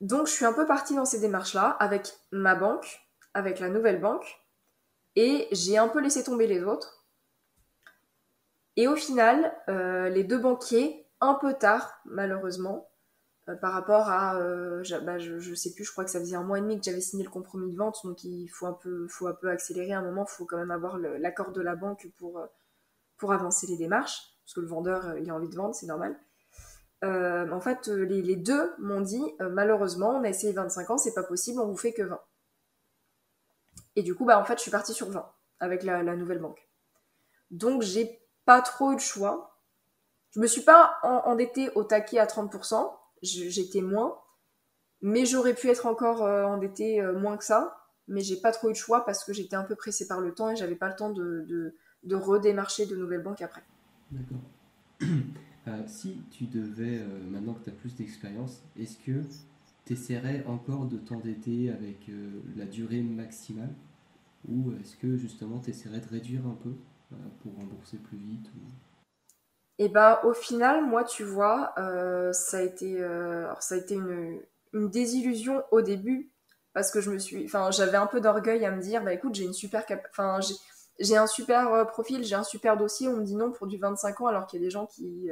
Donc, je suis un peu partie dans ces démarches-là avec ma banque, avec la nouvelle banque, et j'ai un peu laissé tomber les autres. Et au final, les deux banquiers un peu tard, malheureusement, euh, par rapport à, euh, bah, je, je, sais plus, je crois que ça faisait un mois et demi que j'avais signé le compromis de vente, donc il faut un peu, faut un peu accélérer un moment, il faut quand même avoir l'accord de la banque pour, euh, pour avancer les démarches, parce que le vendeur, il a envie de vendre, c'est normal. en fait, les, deux m'ont dit, malheureusement, on a essayé 25 ans, c'est pas possible, on vous fait que 20. Et du coup, bah, en fait, je suis partie sur 20 avec la, nouvelle banque. Donc, j'ai pas trop eu de choix. Je me suis pas endettée au taquet à 30%, j'étais moins, mais j'aurais pu être encore euh, endettée euh, moins que ça, mais j'ai pas trop eu de choix parce que j'étais un peu pressée par le temps et j'avais pas le temps de, de, redémarcher de nouvelles banques après. D'accord. Euh, si tu devais, maintenant que tu as plus d'expérience, est-ce que tu essaierais encore de t'endetter avec la durée maximale? Ou est-ce que justement tu essaierais de réduire un peu pour rembourser plus vite. Et ben au final, moi, tu vois, euh, ça a été, euh, une, désillusion au début parce que je me suis, enfin, j'avais un peu d'orgueil à me dire, bah écoute, j'ai une super, enfin, j'ai un super euh, profil, j'ai un super dossier. On me dit non pour du 25 ans alors qu'il y a des gens qui,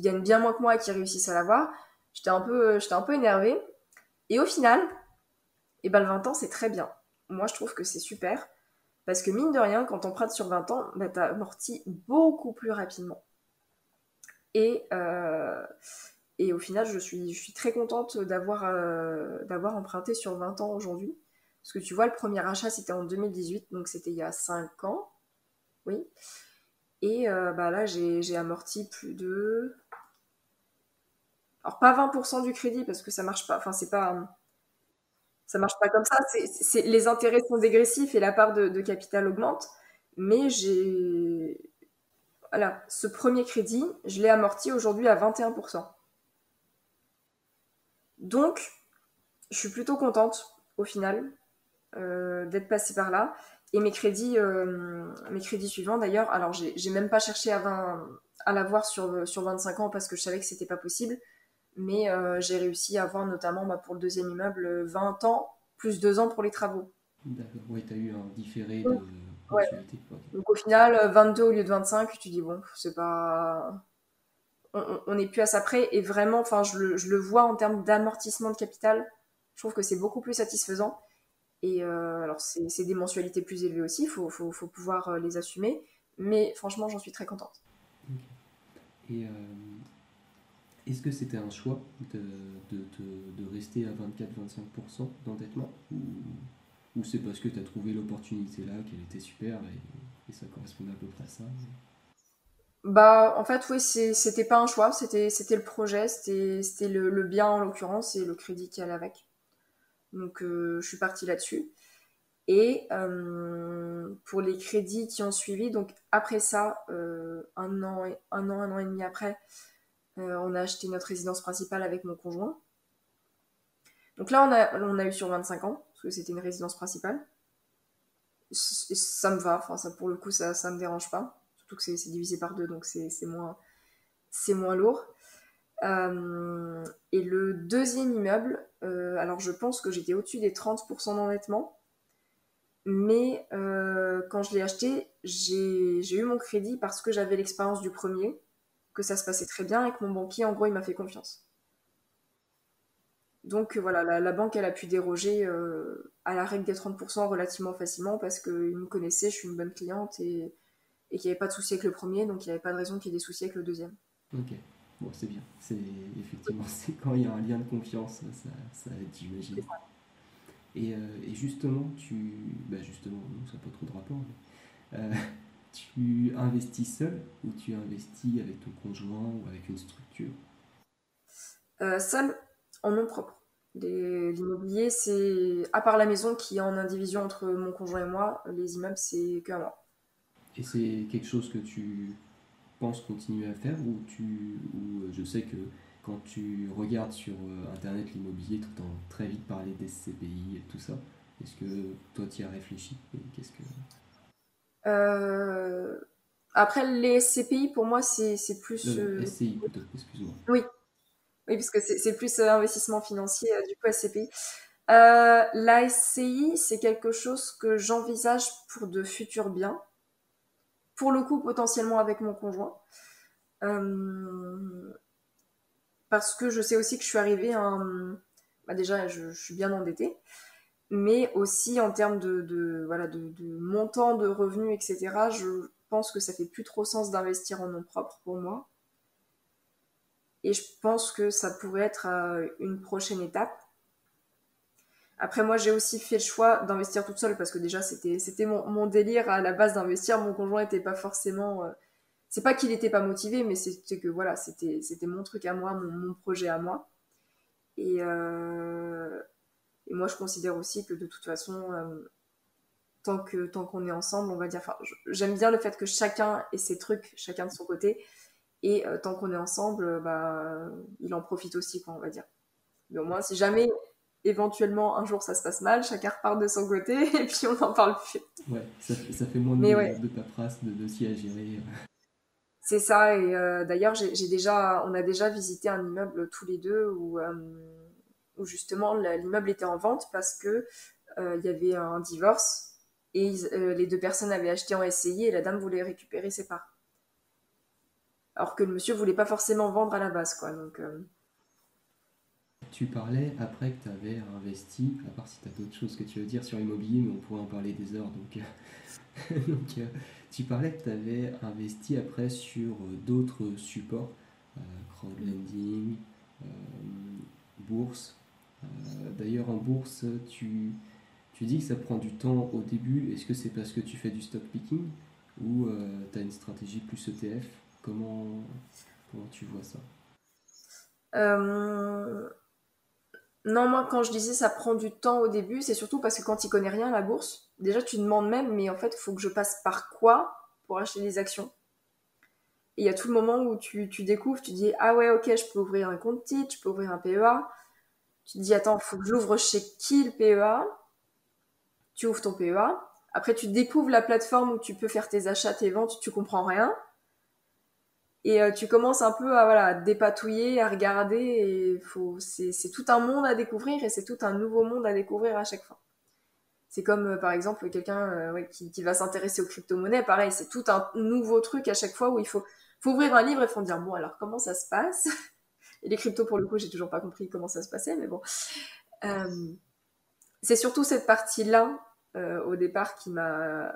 gagnent bien moins que moi et qui réussissent à l'avoir. J'étais un peu, j'étais un peu énervée. Et au final, et ben le 20 ans, c'est très bien. Moi, je trouve que c'est super. Parce que mine de rien, quand on prête sur 20 ans, bah, tu amorti beaucoup plus rapidement. Et, euh, et au final, je suis, je suis très contente d'avoir euh, emprunté sur 20 ans aujourd'hui. Parce que tu vois, le premier achat, c'était en 2018, donc c'était il y a 5 ans. Oui. Et euh, bah là, j'ai amorti plus de... Alors, pas 20% du crédit, parce que ça marche pas. Enfin, c'est pas ça marche pas comme ça. Les intérêts sont dégressifs et la part de, capital augmente. Mais j'ai. Voilà, ce premier crédit, je l'ai amorti aujourd'hui à 21%. Donc, je suis plutôt contente au final euh, d'être passée par là. Et mes crédits, euh, mes crédits suivants d'ailleurs, alors j'ai, même pas cherché à, 20, à l'avoir sur, sur 25 ans parce que je savais que c'était pas possible mais euh, j'ai réussi à avoir notamment bah, pour le deuxième immeuble 20 ans plus 2 ans pour les travaux. D'accord, oui, tu as eu un différé de ouais. Donc au final, 22 au lieu de 25, tu dis bon, c'est pas. On n'est plus à ça près et vraiment, enfin, je le, je le vois en termes d'amortissement de capital, je trouve que c'est beaucoup plus satisfaisant. Et euh, alors, c'est des mensualités plus élevées aussi, il faut, faut, faut, pouvoir euh, les assumer, mais franchement, j'en suis très contente. Et euh, est-ce que c'était un choix de, de, de, rester à 24-25% d'endettement ou, c'est parce que tu as trouvé l'opportunité là, qu'elle était super et, ça correspondait à peu près à ça? Bah, en fait, oui, c'était pas un choix, c'était le projet, c'était le, le, bien en l'occurrence et le crédit qui allait avec. Donc, euh, je suis partie là-dessus. Et euh, pour les crédits qui ont suivi, donc après ça, euh, un, an, un an, un an et demi après, euh, on a acheté notre résidence principale avec mon conjoint. Donc là, on a, eu sur 25 ans, parce que c'était une résidence principale. ça me va, enfin, ça, pour le coup, ça, ça me dérange pas. Surtout que c'est divisé par deux, donc c'est moins, moins lourd. Euh, et le deuxième immeuble, euh, alors je pense que j'étais au-dessus des 30% d'endettement. Mais quand je l'ai acheté, j'ai eu mon crédit parce que j'avais l'expérience du premier, que ça se passait très bien et que mon banquier, en gros, il m'a fait confiance. Donc voilà, la, banque, elle a pu déroger à la règle des 30% relativement facilement parce qu'ils me connaissaient, je suis une bonne cliente et, et qu'il n'y avait pas de souci avec le premier, donc il n'y avait pas de raison qu'il y ait des soucis avec le deuxième. Ok, bon, c'est bien. C'est effectivement, c'est quand il y a un lien de confiance, ça, ça aide, j'imagine. Et, euh, et, justement, tu, bah justement, ça n'a pas trop de rapport, mais, euh, tu investis seul ou tu investis avec ton conjoint ou avec une structure euh, Seul, en nom propre. L'immobilier, c'est à part la maison qui est en indivision entre mon conjoint et moi, les immeubles, c'est que à moi. Et c'est quelque chose que tu penses continuer à faire ou tu ou euh, je sais que quand tu regardes sur euh, internet l'immobilier, tu entends très vite parler des SCPI et tout ça. Est-ce que toi tu y as réfléchi qu'est-ce que Après les SCPI pour moi c'est plus SCI excuse-moi. Oui. Oui, parce que c'est plus investissement financier, du coup SCPI. la SCI, c'est quelque chose que j'envisage pour de futurs biens pour le coup potentiellement avec mon conjoint. Euh, parce que je sais aussi que je suis arrivée à un... Bah déjà, je, suis bien endettée, mais aussi en termes de, voilà, de, montant de revenus, etc., je pense que ça fait plus trop sens d'investir en nom propre pour moi. Et je pense que ça pourrait être euh, une prochaine étape. Après, moi, j'ai aussi fait le choix d'investir toute seule parce que déjà, c'était, c'était mon, mon, délire à la base d'investir. Mon conjoint n'était pas forcément. Euh, c'est pas qu'il n'était pas motivé, mais c'était que voilà, c'était, c'était mon truc à moi, mon, mon projet à moi. Et, euh, et, moi, je considère aussi que de toute façon, euh, tant, que, tant qu'on est ensemble, on va dire. Enfin, j'aime bien le fait que chacun ait ses trucs, chacun de son côté. Et tant qu'on est ensemble, bah, il en profite aussi, quoi, on va dire. Mais au moins, si jamais éventuellement un jour ça se passe mal, chacun repart de son côté et puis on n'en parle plus. Ouais, ça, ça fait moins de, de paperasse, de dossiers à gérer. C'est ça, et euh, d'ailleurs j'ai déjà, on a déjà visité un immeuble tous les deux où, euh, où justement l'immeuble était en vente parce que euh, il y avait un divorce et les deux personnes avaient acheté en SCI et la dame voulait récupérer ses parts. Alors que le monsieur voulait pas forcément vendre à la base, quoi. Donc, tu parlais après que tu avais investi, à part si tu as d'autres choses que tu veux dire sur l'immobilier, mais on pourrait en parler des heures. Donc, euh, euh, tu parlais que tu avais investi après sur euh, d'autres supports, crowdlending, bourse. D'ailleurs, en bourse, tu, tu dis que ça prend du temps au début. Est-ce que c'est parce que tu fais du stock picking ou tu as une stratégie plus ETF comment, comment tu vois ça? Non, moi, quand je disais ça prend du temps au début, c'est surtout parce que quand tu connais rien à la bourse, déjà tu demandes même, mais en fait, il faut que je passe par quoi pour acheter des actions? Et il y a tout le moment où tu, découvres, tu dis Ah ouais, ok, je peux ouvrir un compte titre, je peux ouvrir un PEA. Tu te dis Attends, faut que j'ouvre chez qui le PEA Tu ouvres ton PEA. Après, tu découvres la plateforme où tu peux faire tes achats, tes ventes, tu comprends rien. Et euh, tu commences un peu à voilà, dépatouiller, à regarder. C'est, tout un monde à découvrir et c'est tout un nouveau monde à découvrir à chaque fois. C'est comme euh, par exemple quelqu'un euh, qui, va s'intéresser aux crypto-monnaies. Pareil, c'est tout un nouveau truc à chaque fois où il faut, faut ouvrir un livre et faut dire bon alors comment ça se passe? Et les cryptos pour le coup, j'ai toujours pas compris comment ça se passait, mais bon. c'est surtout cette partie-là au départ qui m'a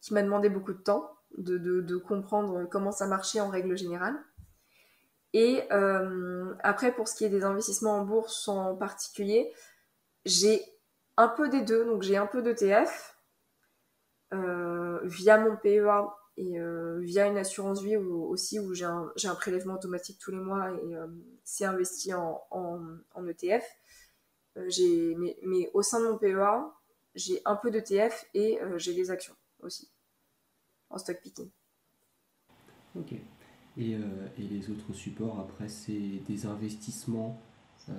qui m'a demandé beaucoup de temps de, comprendre comment ça marchait en règle générale. Et euh, après, pour ce qui est des investissements en bourse en particulier, j'ai un peu des deux. Donc j'ai un peu d'ETF euh, via mon PEA et euh, via une assurance vie aussi où j'ai un, prélèvement automatique tous les mois et c'est investi en, ETF. mais, mais, au sein de mon PEA, j'ai un peu d'ETF et j'ai des actions aussi en stock picking. Ok. Et, euh, et, les autres supports, après, c'est des investissements euh,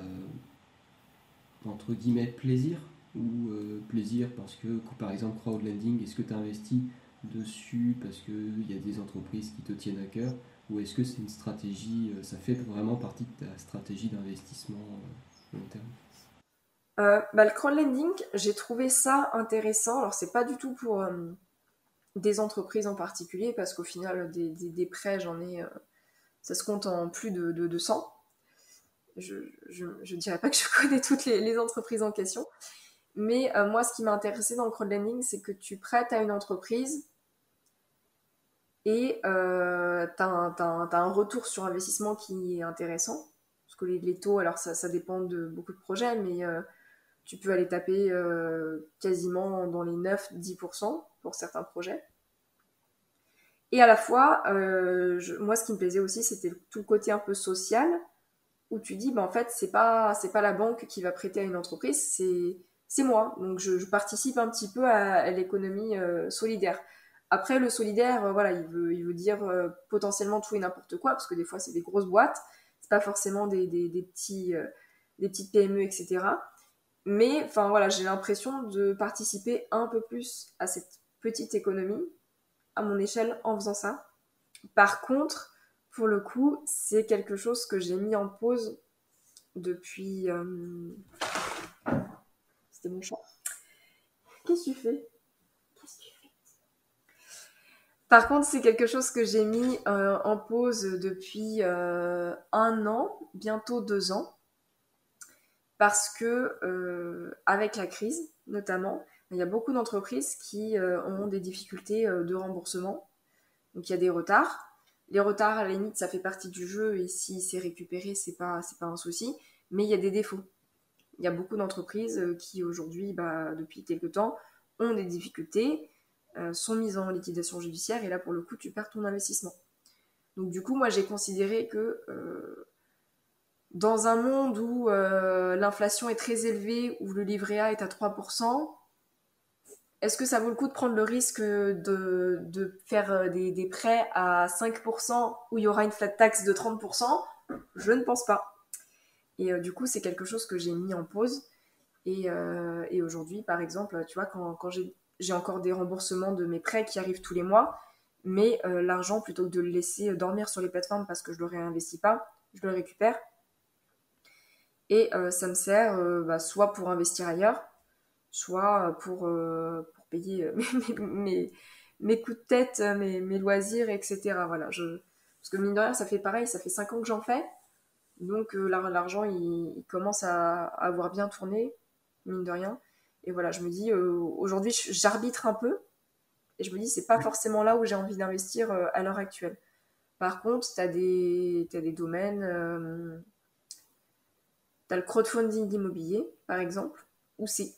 entre guillemets plaisir ou euh, plaisir parce que, par exemple, crowdlending, est-ce que tu investis dessus parce qu'il y a des entreprises qui te tiennent à cœur ou est-ce que c'est une stratégie, ça fait vraiment partie de ta stratégie d'investissement long terme? Euh, bah, Le crowdlending, j'ai trouvé ça intéressant. Alors, c'est pas du tout pour des entreprises en particulier, parce qu'au final, des, prêts, j'en ai. ça se compte en plus de, de 200. Je ne dirais pas que je connais toutes les, entreprises en question. Mais moi, ce qui m'a intéressé dans le crowdlending, c'est que tu prêtes à une entreprise et euh, tu as, un retour sur investissement qui est intéressant. Parce que les, taux, alors ça, ça, dépend de beaucoup de projets, mais euh, tu peux aller taper euh, quasiment dans les 9-10% pour certains projets. Et à la fois, moi, ce qui me plaisait aussi, c'était tout le côté un peu social, où tu dis, bah, en fait, c'est pas, pas la banque qui va prêter à une entreprise, c'est, c'est moi. Donc, je, participe un petit peu à l'économie solidaire. Après, le solidaire, euh, voilà, il veut, dire euh, potentiellement tout et n'importe quoi, parce que des fois, c'est des grosses boîtes, c'est pas forcément des, des, euh, des petites PME, etc. Mais, enfin, voilà, j'ai l'impression de participer un peu plus à cette petite économie, à mon échelle, en faisant ça. Par contre, pour le coup, c'est quelque chose que j'ai mis en pause depuis. C'était mon chat. Qu'est-ce que tu fais? Par contre, c'est quelque chose que j'ai mis euh, en pause depuis euh, un an, bientôt deux ans, parce que euh, avec la crise, notamment, il y a beaucoup d'entreprises qui ont des difficultés de remboursement. Donc il y a des retards. Les retards, à la limite, ça fait partie du jeu et si c'est récupéré, c'est pas c'est pas un souci. Mais il y a des défauts. Il y a beaucoup d'entreprises qui aujourd'hui, bah, depuis quelques temps, ont des difficultés euh, sont mises en liquidation judiciaire et là pour le coup tu perds ton investissement. Donc du coup moi j'ai considéré que euh, dans un monde où euh, l'inflation est très élevée, où le livret A est à 3%, est-ce que ça vaut le coup de prendre le risque de, de faire des, des, prêts à 5% où il y aura une flat tax de 30% Je ne pense pas. Et du coup, c'est quelque chose que j'ai mis en pause. Et, et aujourd'hui, par exemple, tu vois, quand, quand j'ai encore des remboursements de mes prêts qui arrivent tous les mois, mais euh, l'argent, plutôt que de le laisser dormir sur les plateformes parce que je ne le réinvestis pas, je le récupère. Et euh, ça me sert euh, bah, soit pour investir ailleurs, soit pour, pour payer mes, mes, coups de tête, mes, mes loisirs, etc. Voilà, je... Parce que mine de rien, ça fait pareil, ça fait 5 ans que j'en fais. Donc l'argent, il, il, commence à avoir bien tourné, mine de rien. Et voilà, je me dis, euh, aujourd'hui, j'arbitre un peu. Et je me dis, c'est pas forcément là où j'ai envie d'investir euh, à l'heure actuelle. Par contre, tu as, des, des domaines. Euh, tu as le crowdfunding d'immobilier, par exemple, où c'est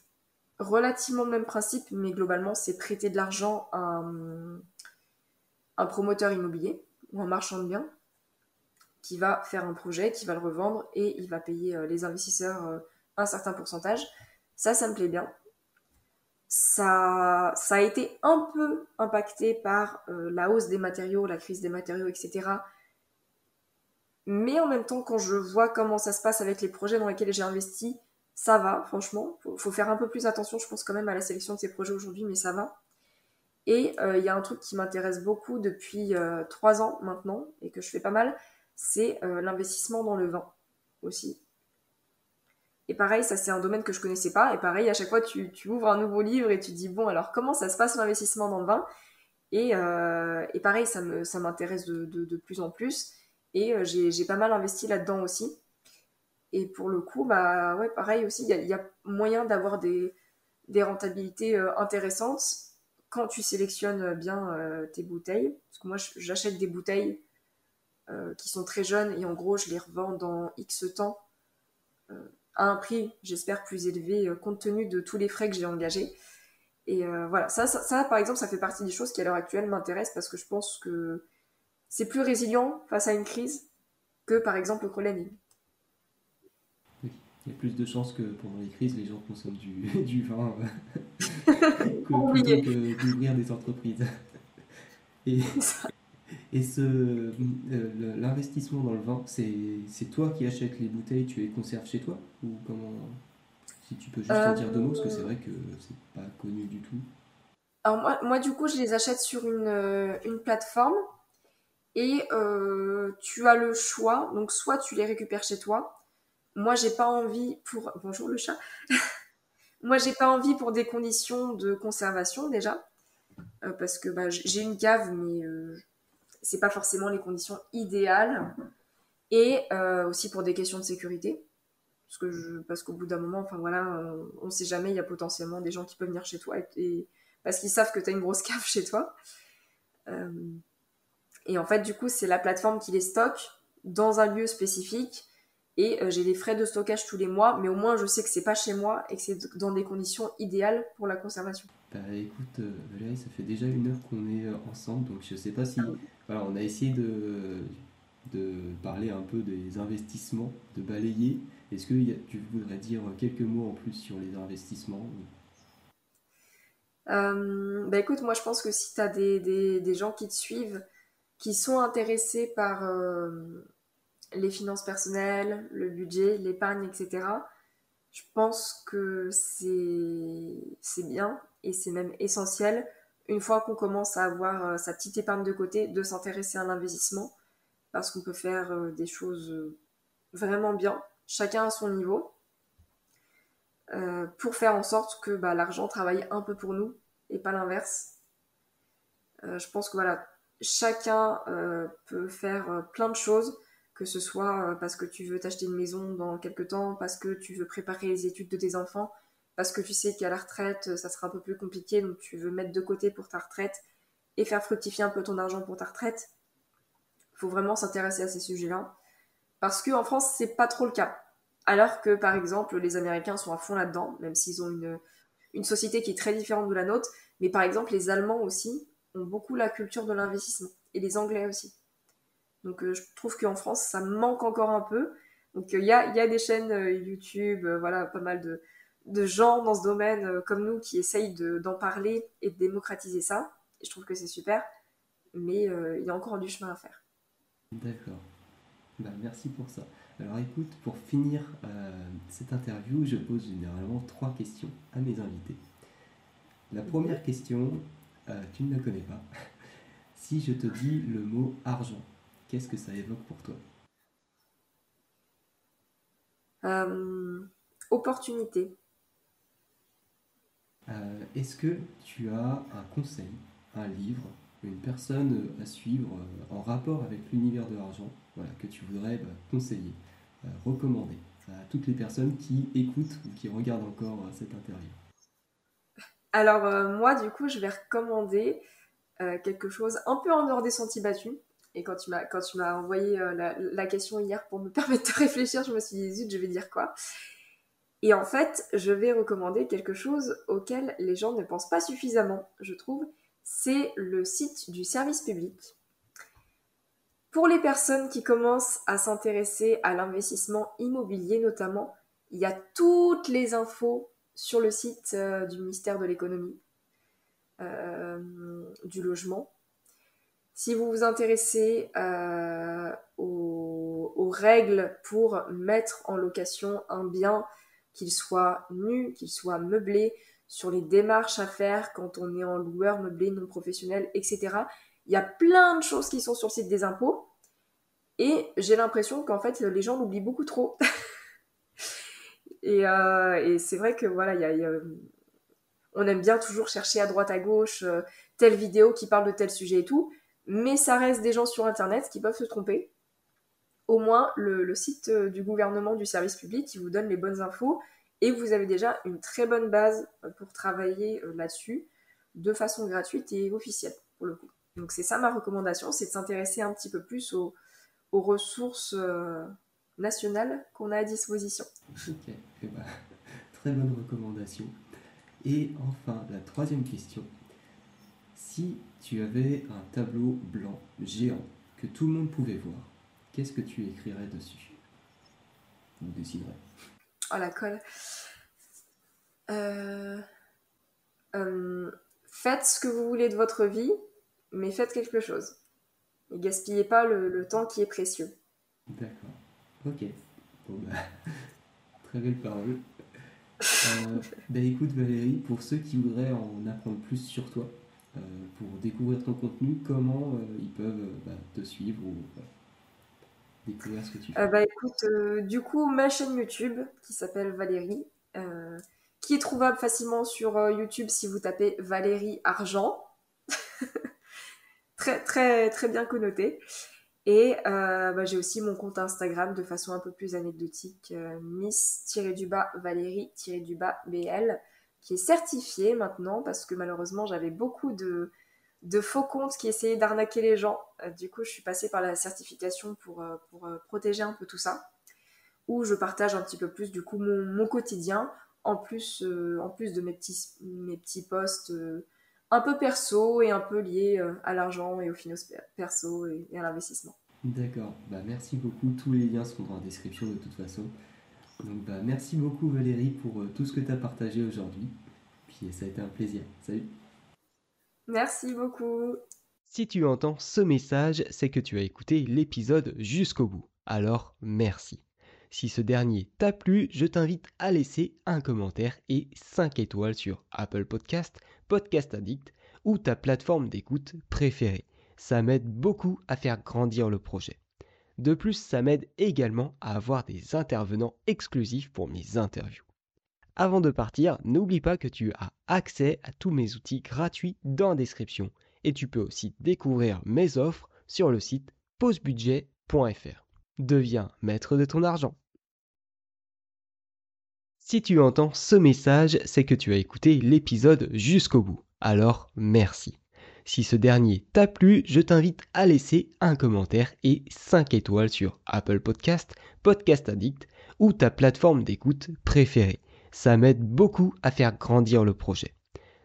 relativement le même principe, mais globalement, c'est prêter de l'argent à un, un, promoteur immobilier ou un marchand de biens qui va faire un projet, qui va le revendre et il va payer les investisseurs un certain pourcentage. Ça, ça me plaît bien. Ça, ça a été un peu impacté par euh, la hausse des matériaux, la crise des matériaux, etc. Mais en même temps, quand je vois comment ça se passe avec les projets dans lesquels j'ai investi, ça va, franchement. Faut, faut faire un peu plus attention, je pense quand même à la sélection de ces projets aujourd'hui, mais ça va. Et euh, il y a un truc qui m'intéresse beaucoup depuis euh, trois ans maintenant, et que je fais pas mal, c'est l'investissement dans le vin aussi. Et pareil, ça c'est un domaine que je connaissais pas. Et pareil, à chaque fois, tu, ouvres un nouveau livre et tu dis, bon, alors comment ça se passe l'investissement dans le vin? Et, euh, et, pareil, ça, m'intéresse de, plus en plus. Et euh, j'ai, pas mal investi là-dedans aussi. Et pour le coup, bah ouais, pareil aussi, il y, a, moyen d'avoir des, des rentabilités euh, intéressantes quand tu sélectionnes bien tes bouteilles. Parce que moi, j'achète des bouteilles qui sont très jeunes et en gros, je les revends dans X temps à un prix, j'espère, plus élevé euh, compte tenu de tous les frais que j'ai engagés. Et euh, voilà, ça, ça, par exemple, ça fait partie des choses qui à l'heure actuelle m'intéressent parce que je pense que c'est plus résilient face à une crise que par exemple le. Oui, il y a plus de chances que pendant les crises, les gens consomment du, du vin euh, que, que d'ouvrir des entreprises. Et, et ce, euh, l'investissement dans le vin, c'est toi qui achètes les bouteilles, tu les conserves chez toi? Ou comment Si tu peux juste en dire deux mots, parce que c'est vrai que c'est pas connu du tout. Alors moi, moi, du coup, je les achète sur une, euh, une plateforme et euh, tu as le choix. Donc soit tu les récupères chez toi, moi, j'ai pas envie pour. Bonjour le chat. moi, j'ai pas envie pour des conditions de conservation déjà. Euh, parce que bah, j'ai une cave, mais euh, c'est pas forcément les conditions idéales. Et euh, aussi pour des questions de sécurité. Parce que je, parce qu'au bout d'un moment, enfin voilà, on, sait jamais, il y a potentiellement des gens qui peuvent venir chez toi et, parce qu'ils savent que tu as une grosse cave chez toi. et en fait, du coup, c'est la plateforme qui les stocke dans un lieu spécifique et j'ai les frais de stockage tous les mois, mais au moins je sais que c'est pas chez moi et que c'est dans des conditions idéales pour la conservation. Bah écoute, euh, Valérie, ça fait déjà une heure qu'on est euh, ensemble, donc je sais pas si. Voilà, on a essayé de, parler un peu des investissements, de balayer. Est-ce que tu voudrais dire quelques mots en plus sur les investissements euh, bah écoute, moi je pense que si tu as des, gens qui te suivent, qui sont intéressés par les finances personnelles, le budget, l'épargne, etc., je pense que c'est bien et c'est même essentiel, une fois qu'on commence à avoir euh, sa petite épargne de côté, de s'intéresser à l'investissement, parce qu'on peut faire euh, des choses euh, vraiment bien, chacun à son niveau, pour faire en sorte que bah, l'argent travaille un peu pour nous et pas l'inverse. je pense que voilà, chacun peut faire plein de choses. Que ce soit parce que tu veux t'acheter une maison dans quelques temps, parce que tu veux préparer les études de tes enfants, parce que tu sais qu'à la retraite, ça sera un peu plus compliqué, donc tu veux mettre de côté pour ta retraite et faire fructifier un peu ton argent pour ta retraite. Il faut vraiment s'intéresser à ces sujets-là. Parce qu'en France, c'est pas trop le cas. Alors que, par exemple, les Américains sont à fond là-dedans, même s'ils ont une, une société qui est très différente de la nôtre. Mais par exemple, les Allemands aussi ont beaucoup la culture de l'investissement. Et les Anglais aussi. Donc euh, je trouve qu'en France, ça manque encore un peu. Donc il y, a, y, a, des chaînes euh, YouTube, euh, voilà, pas mal de, de, gens dans ce domaine comme nous qui essayent d'en parler et de démocratiser ça. Et je trouve que c'est super. Mais il y a encore du chemin à faire. D'accord. Bah, merci pour ça. Alors écoute, pour finir cette interview, je pose généralement trois questions à mes invités. La première question, tu ne la connais pas. si je te dis le mot argent, Qu'est-ce que ça évoque pour toi? Euh, Opportunité. Euh, est-ce que tu as un conseil, un livre, une personne à suivre euh, en rapport avec l'univers de l'argent voilà, que tu voudrais bah, conseiller, recommander à toutes les personnes qui écoutent ou qui regardent encore cette interview? Alors moi, du coup, je vais recommander quelque chose un peu en dehors des sentiers battus. Et quand tu m'as envoyé euh, la, la, question hier pour me permettre de réfléchir, je me suis dit zut, je vais dire quoi? Et en fait, je vais recommander quelque chose auquel les gens ne pensent pas suffisamment, je trouve. C'est le site du service public. Pour les personnes qui commencent à s'intéresser à l'investissement immobilier notamment, il y a toutes les infos sur le site euh, du ministère de l'économie, euh, du logement, si vous vous intéressez euh, aux, règles pour mettre en location un bien, qu'il soit nu, qu'il soit meublé, sur les démarches à faire quand on est en loueur meublé non professionnel, etc. Il y a plein de choses qui sont sur le site des impôts. Et j'ai l'impression qu'en fait, les gens l'oublient beaucoup trop. Euh, et, c'est vrai que voilà, on aime bien toujours chercher à droite à gauche euh, telle vidéo qui parle de tel sujet et tout mais ça reste des gens sur Internet qui peuvent se tromper. Au moins, le, site euh, du gouvernement du service public qui vous donne les bonnes infos et vous avez déjà une très bonne base euh, pour travailler euh, là-dessus de façon gratuite et officielle pour le coup. Donc c'est ça ma recommandation, c'est de s'intéresser un petit peu plus aux, ressources nationales qu'on a à disposition. Ok, eh ben, très bonne recommandation. Et enfin, la troisième question. Si tu avais un tableau blanc géant que tout le monde pouvait voir, qu'est-ce que tu écrirais dessus Ou dessinerais Oh la colle. Euh, euh, faites ce que vous voulez de votre vie, mais faites quelque chose. Et gaspillez pas le, temps qui est précieux. D'accord. Ok. Bon bah, très belle parole. Euh, bah écoute Valérie, pour ceux qui voudraient en apprendre plus sur toi, euh, pour découvrir ton contenu, comment euh, ils peuvent bah, te suivre ou, Euh, bah écoute, euh, du coup, ma chaîne YouTube qui s'appelle Valérie, euh, qui est trouvable facilement sur YouTube si vous tapez Valérie Argent. très, très, très bien connoté. Et bah, j'ai aussi mon compte Instagram de façon un peu plus anecdotique, miss-du-bas Valérie-du-bas BL, qui est certifié maintenant parce que malheureusement j'avais beaucoup de, de faux comptes qui essayaient d'arnaquer les gens. Euh, du coup, je suis passée par la certification pour, euh, pour euh, protéger un peu tout ça, où je partage un petit peu plus du coup mon, quotidien, en plus, en plus de mes petits, mes petits posts un peu perso et un peu liés à l'argent et aux finances per- perso et, à l'investissement. D'accord, bah merci beaucoup. Tous les liens seront dans la description de toute façon. Donc bah merci beaucoup Valérie pour tout ce que tu as partagé aujourd'hui. Puis ça a été un plaisir. Salut. Merci beaucoup. Si tu entends ce message, c'est que tu as écouté l'épisode jusqu'au bout. Alors merci. Si ce dernier t'a plu, je t'invite à laisser un commentaire et 5 étoiles sur Apple Podcast, Podcast Addict ou ta plateforme d'écoute préférée. Ça m'aide beaucoup à faire grandir le projet. De plus, ça m'aide également à avoir des intervenants exclusifs pour mes interviews. Avant de partir, n'oublie pas que tu as accès à tous mes outils gratuits dans la description et tu peux aussi découvrir mes offres sur le site pausebudget.fr. Deviens maître de ton argent. Si tu entends ce message, c'est que tu as écouté l'épisode jusqu'au bout. Alors merci. Si ce dernier t'a plu, je t'invite à laisser un commentaire et 5 étoiles sur Apple Podcast, Podcast Addict ou ta plateforme d'écoute préférée. Ça m'aide beaucoup à faire grandir le projet.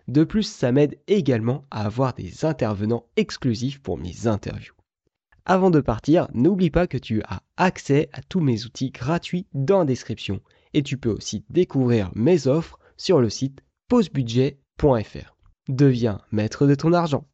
De plus, ça m'aide également à avoir des intervenants exclusifs pour mes interviews. Avant de partir, n'oublie pas que tu as accès à tous mes outils gratuits dans la description et tu peux aussi découvrir mes offres sur le site pausebudget.fr. Deviens maître de ton argent.